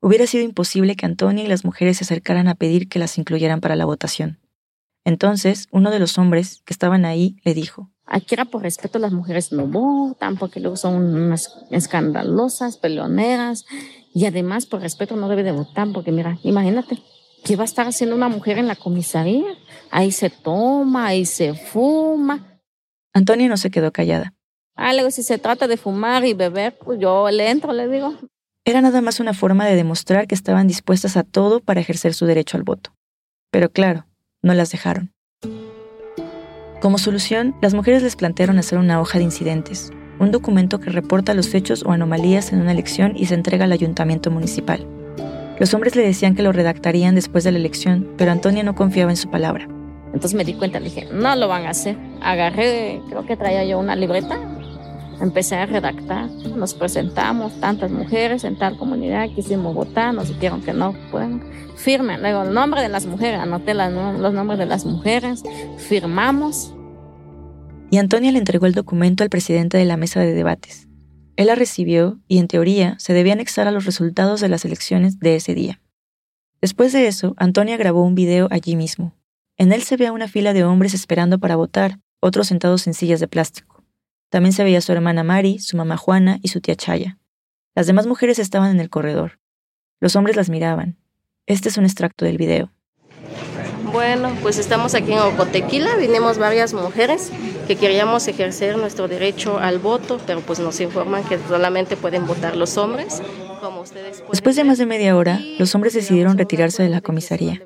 Hubiera sido imposible que Antonia y las mujeres se acercaran a pedir que las incluyeran para la votación. Entonces, uno de los hombres que estaban ahí le dijo, Aquí era por respeto las mujeres no votan, porque luego son unas escandalosas, peleoneras, y además por respeto no debe de votar, porque mira, imagínate, ¿qué va a estar haciendo una mujer en la comisaría? Ahí se toma, ahí se fuma. Antonia no se quedó callada. Luego si se trata de fumar y beber, pues yo le entro, le digo. Era nada más una forma de demostrar que estaban dispuestas a todo para ejercer su derecho al voto. Pero claro, no las dejaron. Como solución, las mujeres les plantearon hacer una hoja de incidentes, un documento que reporta los hechos o anomalías en una elección y se entrega al ayuntamiento municipal. Los hombres le decían que lo redactarían después de la elección, pero Antonia no confiaba en su palabra. Entonces me di cuenta, le dije, no lo van a hacer. Agarré, creo que traía yo una libreta, empecé a redactar, nos presentamos, tantas mujeres en tal comunidad, quisimos votar, nos dijeron que no pueden, firmen, luego el nombre de las mujeres, anoté los nombres de las mujeres, firmamos. Y Antonia le entregó el documento al presidente de la mesa de debates. Él la recibió y, en teoría, se debía anexar a los resultados de las elecciones de ese día. Después de eso, Antonia grabó un video allí mismo. En él se ve a una fila de hombres esperando para votar, otros sentados en sillas de plástico. También se veía su hermana Mari, su mamá Juana y su tía Chaya. Las demás mujeres estaban en el corredor. Los hombres las miraban. Este es un extracto del video. Bueno, pues estamos aquí en Ocotequila, vinimos varias mujeres que queríamos ejercer nuestro derecho al voto, pero pues nos informan que solamente pueden votar los hombres. Como ustedes Después de más de media hora, los hombres decidieron retirarse de la comisaría.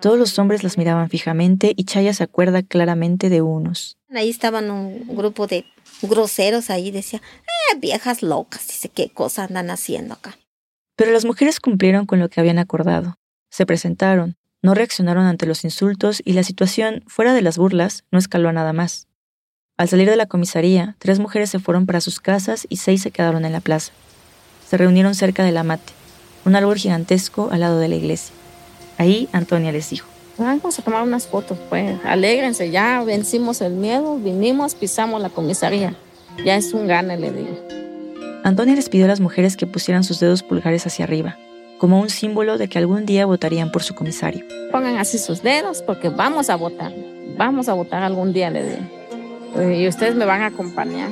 Todos los hombres las miraban fijamente y Chaya se acuerda claramente de unos. Ahí estaban un grupo de groseros ahí, decía, eh, viejas locas, dice, qué cosa andan haciendo acá. Pero las mujeres cumplieron con lo que habían acordado. Se presentaron, no reaccionaron ante los insultos y la situación, fuera de las burlas, no escaló a nada más. Al salir de la comisaría, tres mujeres se fueron para sus casas y seis se quedaron en la plaza. Se reunieron cerca del amate, un árbol gigantesco al lado de la iglesia. Ahí Antonia les dijo. Vamos a tomar unas fotos, pues. Alégrense, ya vencimos el miedo, vinimos, pisamos la comisaría. Ya es un gane, le digo. Antonia les pidió a las mujeres que pusieran sus dedos pulgares hacia arriba, como un símbolo de que algún día votarían por su comisario. Pongan así sus dedos porque vamos a votar. Vamos a votar algún día, le digo. Y ustedes me van a acompañar.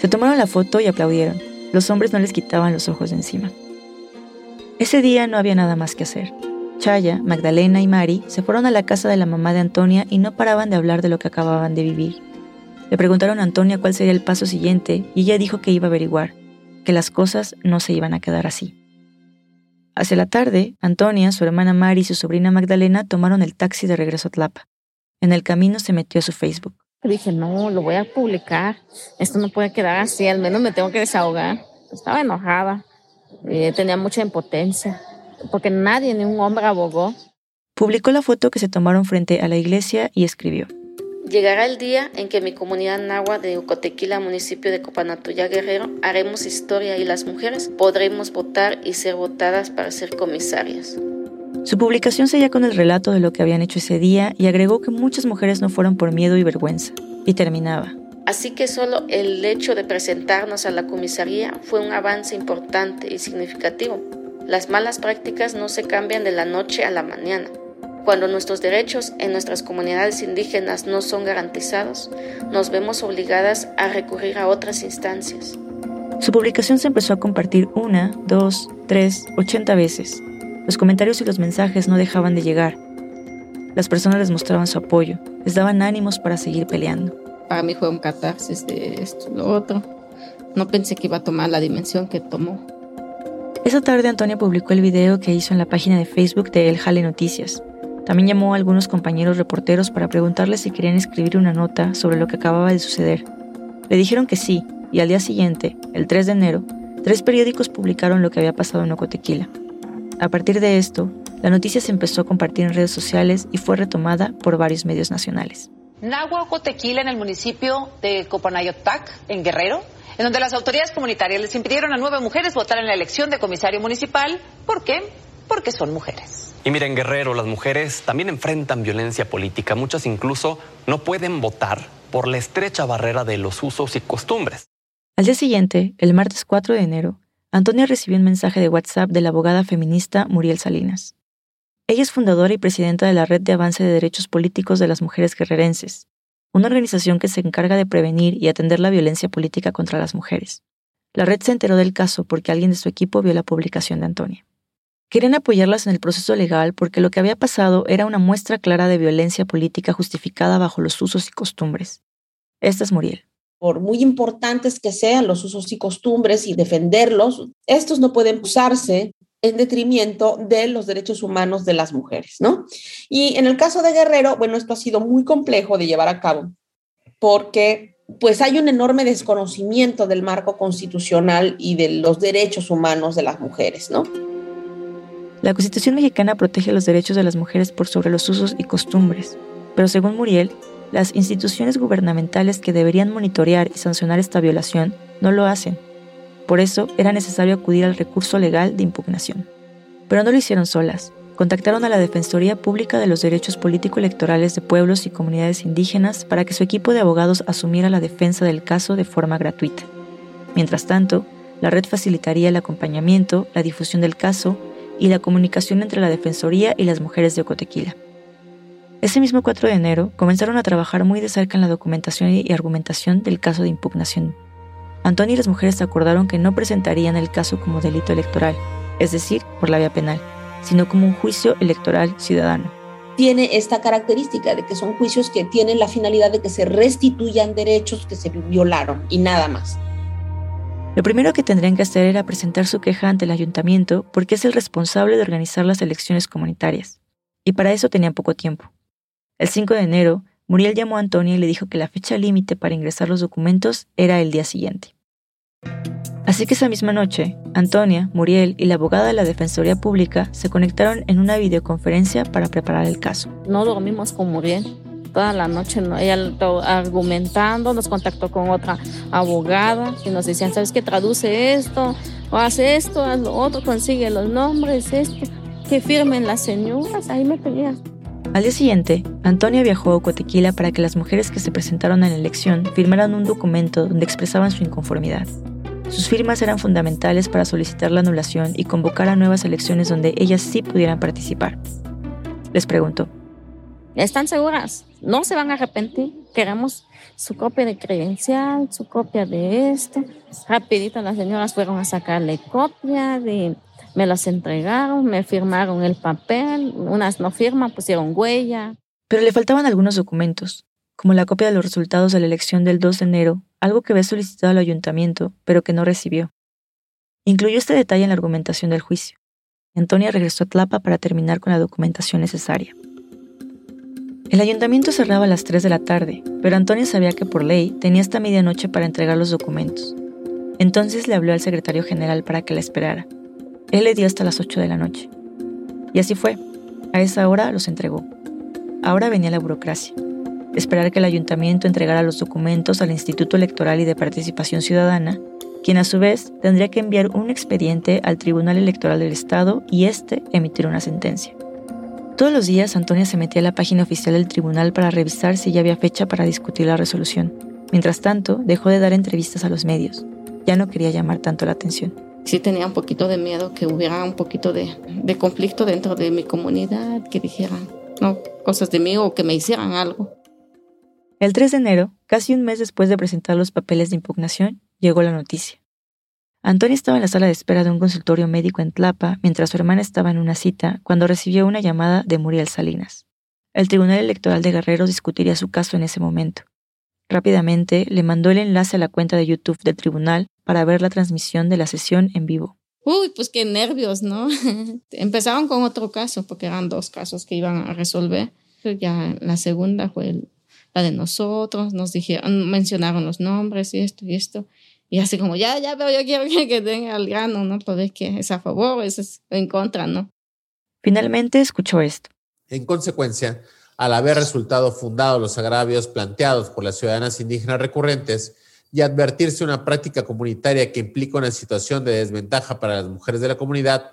Se tomaron la foto y aplaudieron. Los hombres no les quitaban los ojos de encima. Ese día no había nada más que hacer. Chaya, Magdalena y Mari se fueron a la casa de la mamá de Antonia y no paraban de hablar de lo que acababan de vivir. Le preguntaron a Antonia cuál sería el paso siguiente y ella dijo que iba a averiguar, que las cosas no se iban a quedar así. Hacia la tarde, Antonia, su hermana Mari y su sobrina Magdalena tomaron el taxi de regreso a Tlapa. En el camino se metió a su Facebook. Dije, no, lo voy a publicar. Esto no puede quedar así, al menos me tengo que desahogar. Estaba enojada. Eh, tenía mucha impotencia, porque nadie, ni un hombre abogó. Publicó la foto que se tomaron frente a la iglesia y escribió. Llegará el día en que mi comunidad nahua de Ucotequila, municipio de Copanatuya Guerrero, haremos historia y las mujeres podremos votar y ser votadas para ser comisarias. Su publicación seguía con el relato de lo que habían hecho ese día y agregó que muchas mujeres no fueron por miedo y vergüenza. Y terminaba. Así que solo el hecho de presentarnos a la comisaría fue un avance importante y significativo. Las malas prácticas no se cambian de la noche a la mañana. Cuando nuestros derechos en nuestras comunidades indígenas no son garantizados, nos vemos obligadas a recurrir a otras instancias. Su publicación se empezó a compartir una, dos, tres, ochenta veces. Los comentarios y los mensajes no dejaban de llegar. Las personas les mostraban su apoyo, les daban ánimos para seguir peleando. Para mí fue un catarsis de esto, lo otro. No pensé que iba a tomar la dimensión que tomó. Esa tarde Antonia publicó el video que hizo en la página de Facebook de El Jale Noticias. También llamó a algunos compañeros reporteros para preguntarles si querían escribir una nota sobre lo que acababa de suceder. Le dijeron que sí, y al día siguiente, el 3 de enero, tres periódicos publicaron lo que había pasado en Ocotequila. A partir de esto, la noticia se empezó a compartir en redes sociales y fue retomada por varios medios nacionales. Nagua Ocotequila en el municipio de Copanayotac, en Guerrero, en donde las autoridades comunitarias les impidieron a nueve mujeres votar en la elección de comisario municipal. ¿Por qué? Porque son mujeres. Y miren, Guerrero, las mujeres también enfrentan violencia política. Muchas incluso no pueden votar por la estrecha barrera de los usos y costumbres. Al día siguiente, el martes 4 de enero, Antonia recibió un mensaje de WhatsApp de la abogada feminista Muriel Salinas. Ella es fundadora y presidenta de la Red de Avance de Derechos Políticos de las Mujeres Guerrerenses, una organización que se encarga de prevenir y atender la violencia política contra las mujeres. La red se enteró del caso porque alguien de su equipo vio la publicación de Antonia. Querían apoyarlas en el proceso legal porque lo que había pasado era una muestra clara de violencia política justificada bajo los usos y costumbres. Esta es Muriel. Por muy importantes que sean los usos y costumbres y defenderlos, estos no pueden usarse en detrimento de los derechos humanos de las mujeres, ¿no? Y en el caso de Guerrero, bueno, esto ha sido muy complejo de llevar a cabo porque pues hay un enorme desconocimiento del marco constitucional y de los derechos humanos de las mujeres, ¿no? La Constitución mexicana protege los derechos de las mujeres por sobre los usos y costumbres, pero según Muriel, las instituciones gubernamentales que deberían monitorear y sancionar esta violación no lo hacen. Por eso era necesario acudir al recurso legal de impugnación. Pero no lo hicieron solas. Contactaron a la Defensoría Pública de los Derechos Político-Electorales de Pueblos y Comunidades Indígenas para que su equipo de abogados asumiera la defensa del caso de forma gratuita. Mientras tanto, la red facilitaría el acompañamiento, la difusión del caso y la comunicación entre la Defensoría y las mujeres de Ocotequila. Ese mismo 4 de enero comenzaron a trabajar muy de cerca en la documentación y argumentación del caso de impugnación. Antonio y las mujeres acordaron que no presentarían el caso como delito electoral, es decir, por la vía penal, sino como un juicio electoral ciudadano. Tiene esta característica de que son juicios que tienen la finalidad de que se restituyan derechos que se violaron y nada más. Lo primero que tendrían que hacer era presentar su queja ante el ayuntamiento porque es el responsable de organizar las elecciones comunitarias. Y para eso tenían poco tiempo. El 5 de enero, Muriel llamó a Antonia y le dijo que la fecha límite para ingresar los documentos era el día siguiente. Así que esa misma noche, Antonia, Muriel y la abogada de la Defensoría Pública se conectaron en una videoconferencia para preparar el caso. No dormimos con Muriel toda la noche, ¿no? ella argumentando, nos contactó con otra abogada y nos decían, ¿sabes qué? Traduce esto, o hace esto, haz lo otro, consigue los nombres, esto, que firmen las señoras, ahí me tenías. Al día siguiente, Antonia viajó a Ocotequila para que las mujeres que se presentaron en la elección firmaran un documento donde expresaban su inconformidad. Sus firmas eran fundamentales para solicitar la anulación y convocar a nuevas elecciones donde ellas sí pudieran participar. Les preguntó, ¿Están seguras? No se van a arrepentir. Queremos su copia de credencial, su copia de esto. Rapidito las señoras fueron a sacarle copia de... Me las entregaron, me firmaron el papel, unas no firman, pusieron huella. Pero le faltaban algunos documentos, como la copia de los resultados de la elección del 2 de enero, algo que había solicitado al ayuntamiento, pero que no recibió. Incluyó este detalle en la argumentación del juicio. Antonia regresó a Tlapa para terminar con la documentación necesaria. El ayuntamiento cerraba a las 3 de la tarde, pero Antonia sabía que por ley tenía hasta medianoche para entregar los documentos. Entonces le habló al secretario general para que la esperara, Él le dio hasta las 8 de la noche. Y así fue. A esa hora los entregó. Ahora venía la burocracia. Esperar que el ayuntamiento entregara los documentos al Instituto Electoral y de Participación Ciudadana, quien a su vez tendría que enviar un expediente al Tribunal Electoral del Estado y éste emitir una sentencia. Todos los días Antonia se metía a la página oficial del tribunal para revisar si ya había fecha para discutir la resolución. Mientras tanto, dejó de dar entrevistas a los medios. Ya no quería llamar tanto la atención sí tenía un poquito de miedo que hubiera un poquito de, conflicto dentro de mi comunidad, que dijeran no, cosas de mí o que me hicieran algo. El 3 de enero, casi un mes después de presentar los papeles de impugnación, llegó la noticia. Antonio estaba en la sala de espera de un consultorio médico en Tlapa mientras su hermana estaba en una cita cuando recibió una llamada de Muriel Salinas. El Tribunal Electoral de Guerrero discutiría su caso en ese momento. Rápidamente le mandó el enlace a la cuenta de YouTube del tribunal para ver la transmisión de la sesión en vivo. Uy, pues qué nervios, ¿no? Empezaron con otro caso, porque eran dos casos que iban a resolver. Ya la segunda fue la de nosotros, nos dijeron, mencionaron los nombres y esto y esto. Y así como, ya, ya, pero yo quiero que, que tenga el grano, ¿no? Para ver que es a favor, es en contra, ¿no? Finalmente escuchó esto. En consecuencia, al haber resultado fundados los agravios planteados por las ciudadanas indígenas recurrentes y advertirse una práctica comunitaria que implica una situación de desventaja para las mujeres de la comunidad,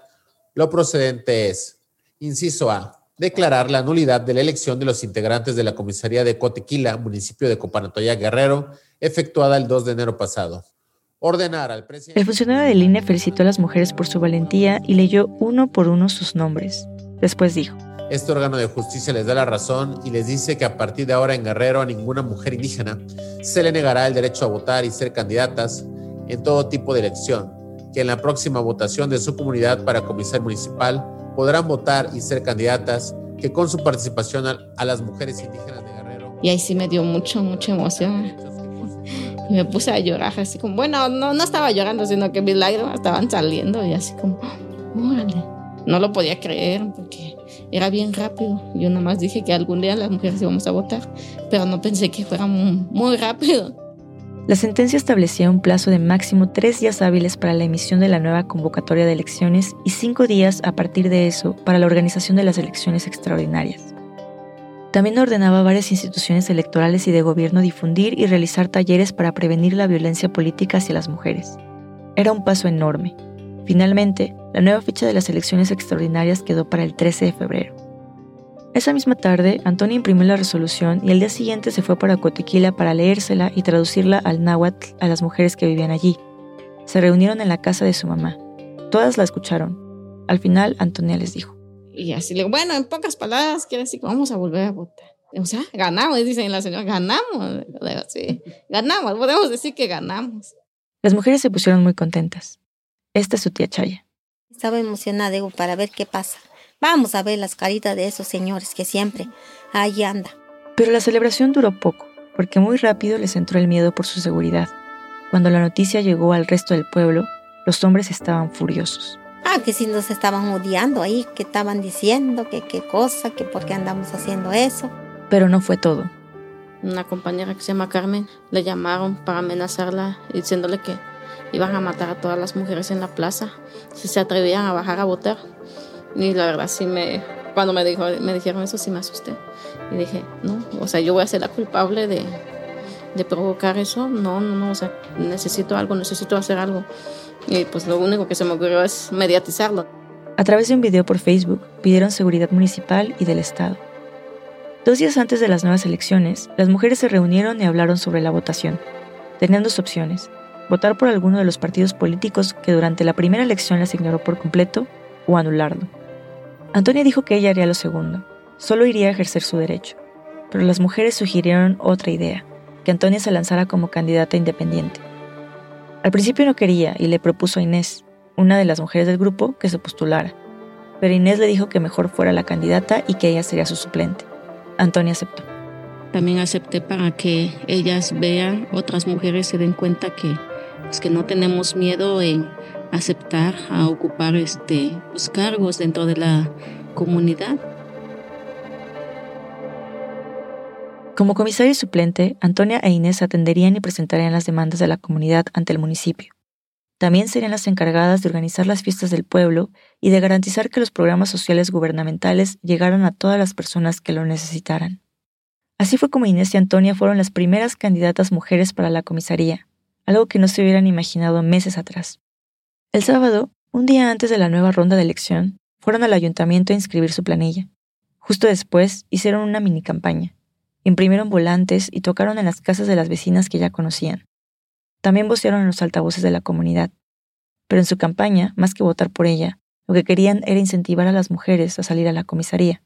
lo procedente es, inciso A, declarar la nulidad de la elección de los integrantes de la comisaría de Cotequila, municipio de Copanatoya Guerrero, efectuada el 2 de enero pasado. Ordenar al presidente. El funcionario de línea felicitó a las mujeres por su valentía y leyó uno por uno sus nombres. Después dijo: este órgano de justicia les da la razón y les dice que a partir de ahora en Guerrero a ninguna mujer indígena se le negará el derecho a votar y ser candidatas en todo tipo de elección, que en la próxima votación de su comunidad para comisario municipal podrán votar y ser candidatas, que con su participación a, las mujeres indígenas de Guerrero. Y ahí sí me dio mucho, mucha emoción. Y me puse a llorar, así como, bueno, no, no estaba llorando, sino que mis lágrimas estaban saliendo y así como, órale. No lo podía creer porque era bien rápido. Yo nada más dije que algún día las mujeres íbamos a votar, pero no pensé que fuera muy rápido. La sentencia establecía un plazo de máximo tres días hábiles para la emisión de la nueva convocatoria de elecciones y cinco días a partir de eso para la organización de las elecciones extraordinarias. También ordenaba a varias instituciones electorales y de gobierno difundir y realizar talleres para prevenir la violencia política hacia las mujeres. Era un paso enorme, Finalmente, la nueva fecha de las elecciones extraordinarias quedó para el 13 de febrero. Esa misma tarde, Antonio imprimió la resolución y el día siguiente se fue para Cotequila para leérsela y traducirla al náhuatl a las mujeres que vivían allí. Se reunieron en la casa de su mamá. Todas la escucharon. Al final, Antonia les dijo. Y así le digo, bueno, en pocas palabras, quiere decir que vamos a volver a votar. O sea, ganamos, dicen la señora, ganamos. Sí, ganamos, podemos decir que ganamos. Las mujeres se pusieron muy contentas. Esta es su tía Chaya. Estaba emocionada, digo, para ver qué pasa. Vamos a ver las caritas de esos señores que siempre ahí anda. Pero la celebración duró poco, porque muy rápido les entró el miedo por su seguridad. Cuando la noticia llegó al resto del pueblo, los hombres estaban furiosos. Ah, que si nos estaban odiando ahí, que estaban diciendo, que qué cosa, que por qué andamos haciendo eso. Pero no fue todo. Una compañera que se llama Carmen le llamaron para amenazarla diciéndole que iban a matar a todas las mujeres en la plaza si se atrevían a bajar a votar. Y la verdad sí me, cuando me, dijo, me dijeron eso sí me asusté. Y dije, no, o sea, yo voy a ser la culpable de, de provocar eso. No, no, no, o sea, necesito algo, necesito hacer algo. Y pues lo único que se me ocurrió es mediatizarlo. A través de un video por Facebook pidieron seguridad municipal y del Estado. Dos días antes de las nuevas elecciones, las mujeres se reunieron y hablaron sobre la votación. Tenían dos opciones, votar por alguno de los partidos políticos que durante la primera elección las ignoró por completo o anularlo. Antonia dijo que ella haría lo segundo, solo iría a ejercer su derecho, pero las mujeres sugirieron otra idea, que Antonia se lanzara como candidata independiente. Al principio no quería y le propuso a Inés, una de las mujeres del grupo, que se postulara, pero Inés le dijo que mejor fuera la candidata y que ella sería su suplente. Antonia aceptó. También acepté para que ellas vean, otras mujeres se den cuenta que pues que no tenemos miedo en aceptar a ocupar este, los cargos dentro de la comunidad. Como comisario suplente, Antonia e Inés atenderían y presentarían las demandas de la comunidad ante el municipio. también serían las encargadas de organizar las fiestas del pueblo y de garantizar que los programas sociales gubernamentales llegaran a todas las personas que lo necesitaran. Así fue como Inés y Antonia fueron las primeras candidatas mujeres para la comisaría, algo que no se hubieran imaginado meses atrás. El sábado, un día antes de la nueva ronda de elección, fueron al ayuntamiento a inscribir su planilla. Justo después hicieron una mini campaña. Imprimieron volantes y tocaron en las casas de las vecinas que ya conocían. También vocearon en los altavoces de la comunidad. Pero en su campaña, más que votar por ella, lo que querían era incentivar a las mujeres a salir a la comisaría,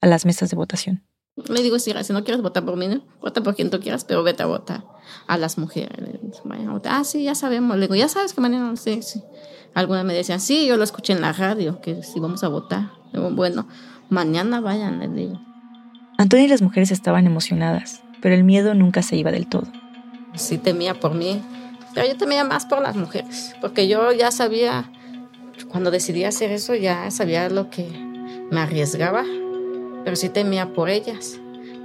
a las mesas de votación. Le digo, si, no quieres votar por mí, ¿no? vota por quien tú quieras, pero vete a votar a las mujeres. Ah, sí, ya sabemos. Le digo, ya sabes que mañana, sí, sí. Algunas me decían, sí, yo lo escuché en la radio, que si vamos a votar. Digo, bueno, mañana vayan, les digo. Antonio y las mujeres estaban emocionadas, pero el miedo nunca se iba del todo. Sí temía por mí, pero yo temía más por las mujeres, porque yo ya sabía, cuando decidí hacer eso, ya sabía lo que me arriesgaba pero sí temía por ellas.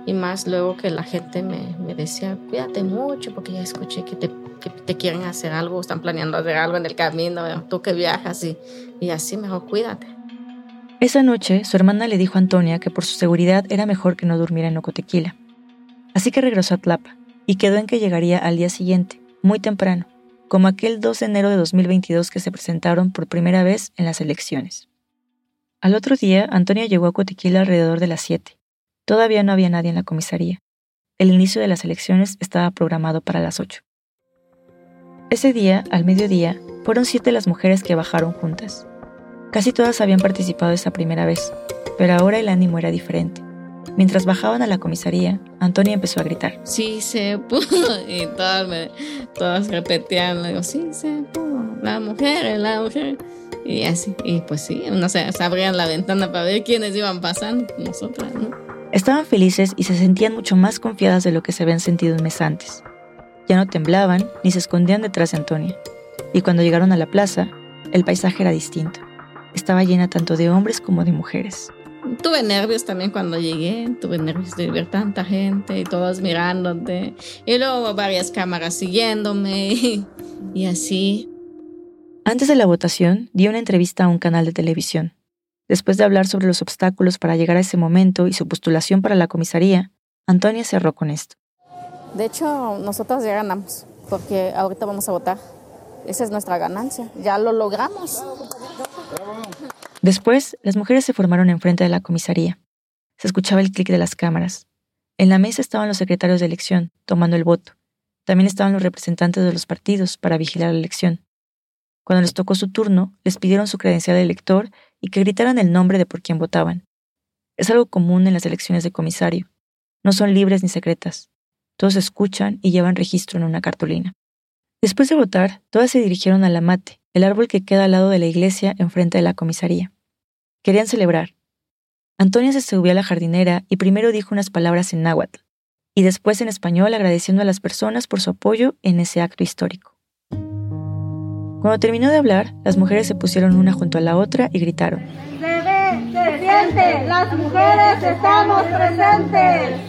Y más luego que la gente me, me decía, cuídate mucho, porque ya escuché que te, que te, quieren hacer algo, están planeando hacer algo en el camino, tú que viajas y, y así mejor cuídate. Esa noche, su hermana le dijo a Antonia que por su seguridad era mejor que no durmiera en Ocotequila. Así que regresó a Tlapa y quedó en que llegaría al día siguiente, muy temprano, como aquel 2 de enero de 2022 que se presentaron por primera vez en las elecciones. Al otro día, Antonia llegó a Cotequila alrededor de las 7. Todavía no había nadie en la comisaría. El inicio de las elecciones estaba programado para las 8. Ese día, al mediodía, fueron siete las mujeres que bajaron juntas. Casi todas habían participado esa primera vez, pero ahora el ánimo era diferente. Mientras bajaban a la comisaría, Antonia empezó a gritar. Sí se pudo. Y todas, me, todas repetían, digo, sí se pudo. La mujer, la mujer. Y así, y pues sí, no sé, se abrían la ventana para ver quiénes iban pasando, nosotras, ¿no? Estaban felices y se sentían mucho más confiadas de lo que se habían sentido un mes antes. Ya no temblaban ni se escondían detrás de Antonia. Y cuando llegaron a la plaza, el paisaje era distinto. Estaba llena tanto de hombres como de mujeres. Tuve nervios también cuando llegué, tuve nervios de ver tanta gente y todos mirándote. Y luego varias cámaras siguiéndome y así. Antes de la votación, di una entrevista a un canal de televisión. Después de hablar sobre los obstáculos para llegar a ese momento y su postulación para la comisaría, Antonia cerró con esto. De hecho, nosotros ya ganamos, porque ahorita vamos a votar. Esa es nuestra ganancia. Ya lo logramos. Después, las mujeres se formaron enfrente de la comisaría. Se escuchaba el clic de las cámaras. En la mesa estaban los secretarios de elección, tomando el voto. También estaban los representantes de los partidos para vigilar la elección. Cuando les tocó su turno, les pidieron su credencial de elector y que gritaran el nombre de por quién votaban. Es algo común en las elecciones de comisario. No son libres ni secretas. Todos escuchan y llevan registro en una cartulina. Después de votar, todas se dirigieron al amate, el árbol que queda al lado de la iglesia enfrente de la comisaría. Querían celebrar. Antonia se subió a la jardinera y primero dijo unas palabras en náhuatl, y después en español agradeciendo a las personas por su apoyo en ese acto histórico. Cuando terminó de hablar, las mujeres se pusieron una junto a la otra y gritaron. Se ve, se siente, las mujeres estamos presentes.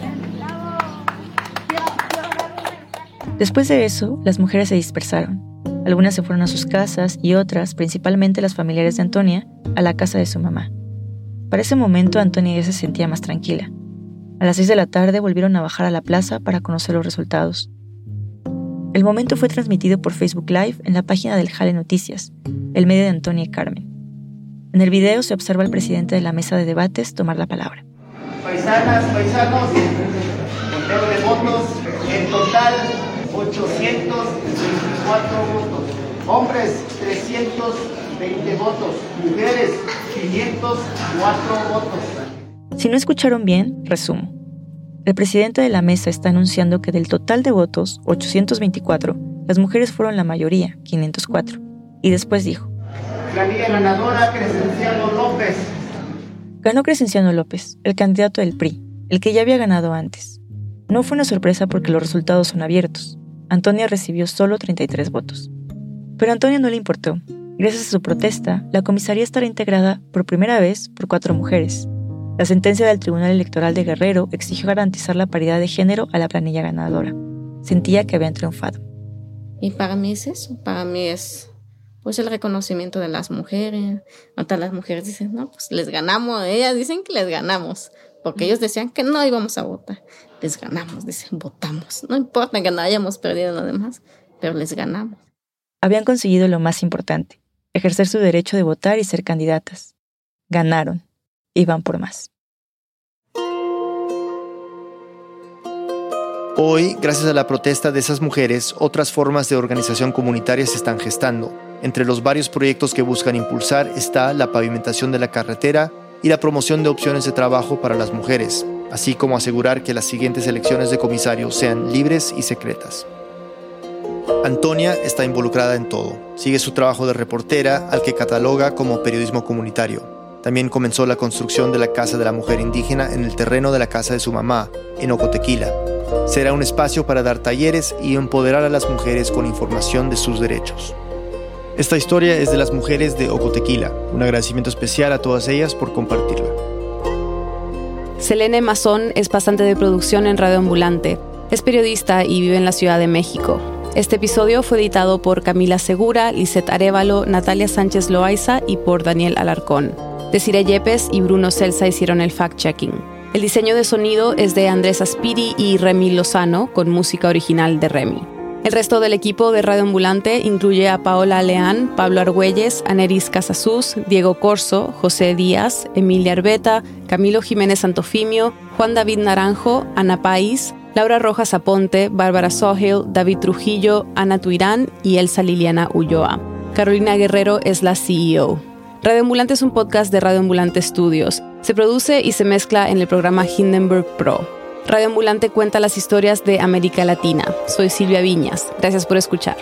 Después de eso, las mujeres se dispersaron. Algunas se fueron a sus casas y otras, principalmente las familiares de Antonia, a la casa de su mamá. Para ese momento, Antonia ya se sentía más tranquila. A las seis de la tarde volvieron a bajar a la plaza para conocer los resultados. El momento fue transmitido por Facebook Live en la página del Jale Noticias, el medio de Antonia y Carmen. En el video se observa al presidente de la mesa de debates tomar la palabra. Paisanas, paisanos, conteo de votos, en total 824 votos. Hombres, 320 votos. Mujeres, 504 votos. Si no escucharon bien, resumo. El presidente de la mesa está anunciando que del total de votos, 824, las mujeres fueron la mayoría, 504. Y después dijo: ganadora, Crescenciano López. Ganó Crescenciano López, el candidato del PRI, el que ya había ganado antes. No fue una sorpresa porque los resultados son abiertos. Antonia recibió solo 33 votos. Pero a Antonia no le importó. Gracias a su protesta, la comisaría estará integrada por primera vez por cuatro mujeres, la sentencia del Tribunal Electoral de Guerrero exigió garantizar la paridad de género a la planilla ganadora. Sentía que habían triunfado. Y para mí es eso, para mí es pues el reconocimiento de las mujeres. Hasta las mujeres dicen, no, pues les ganamos, ellas dicen que les ganamos, porque ellos decían que no íbamos a votar. Les ganamos, dicen, votamos. No importa que no hayamos perdido lo demás, pero les ganamos. Habían conseguido lo más importante, ejercer su derecho de votar y ser candidatas. Ganaron. Iban por más. Hoy, gracias a la protesta de esas mujeres, otras formas de organización comunitaria se están gestando. Entre los varios proyectos que buscan impulsar está la pavimentación de la carretera y la promoción de opciones de trabajo para las mujeres, así como asegurar que las siguientes elecciones de comisarios sean libres y secretas. Antonia está involucrada en todo. Sigue su trabajo de reportera, al que cataloga como periodismo comunitario. También comenzó la construcción de la Casa de la Mujer Indígena en el terreno de la casa de su mamá, en Ocotequila, Será un espacio para dar talleres y empoderar a las mujeres con información de sus derechos. Esta historia es de las mujeres de Ocotequila. Un agradecimiento especial a todas ellas por compartirla. Selene Mazón es pasante de producción en Radio Ambulante. Es periodista y vive en la Ciudad de México. Este episodio fue editado por Camila Segura, Lisette Arevalo, Natalia Sánchez Loaiza y por Daniel Alarcón. Desiree Yepes y Bruno Celsa hicieron el fact-checking. El diseño de sonido es de Andrés Aspiri y Remy Lozano, con música original de Remy. El resto del equipo de Radio Ambulante incluye a Paola Leán, Pablo Argüelles, Aneris Casasús, Diego Corso, José Díaz, Emilia Arbeta, Camilo Jiménez Santofimio, Juan David Naranjo, Ana País, Laura Rojas Aponte, Bárbara Sohil, David Trujillo, Ana Tuirán y Elsa Liliana Ulloa. Carolina Guerrero es la CEO. Radio Ambulante es un podcast de Radio Ambulante Studios. Se produce y se mezcla en el programa Hindenburg Pro. Radio Ambulante cuenta las historias de América Latina. Soy Silvia Viñas. Gracias por escuchar.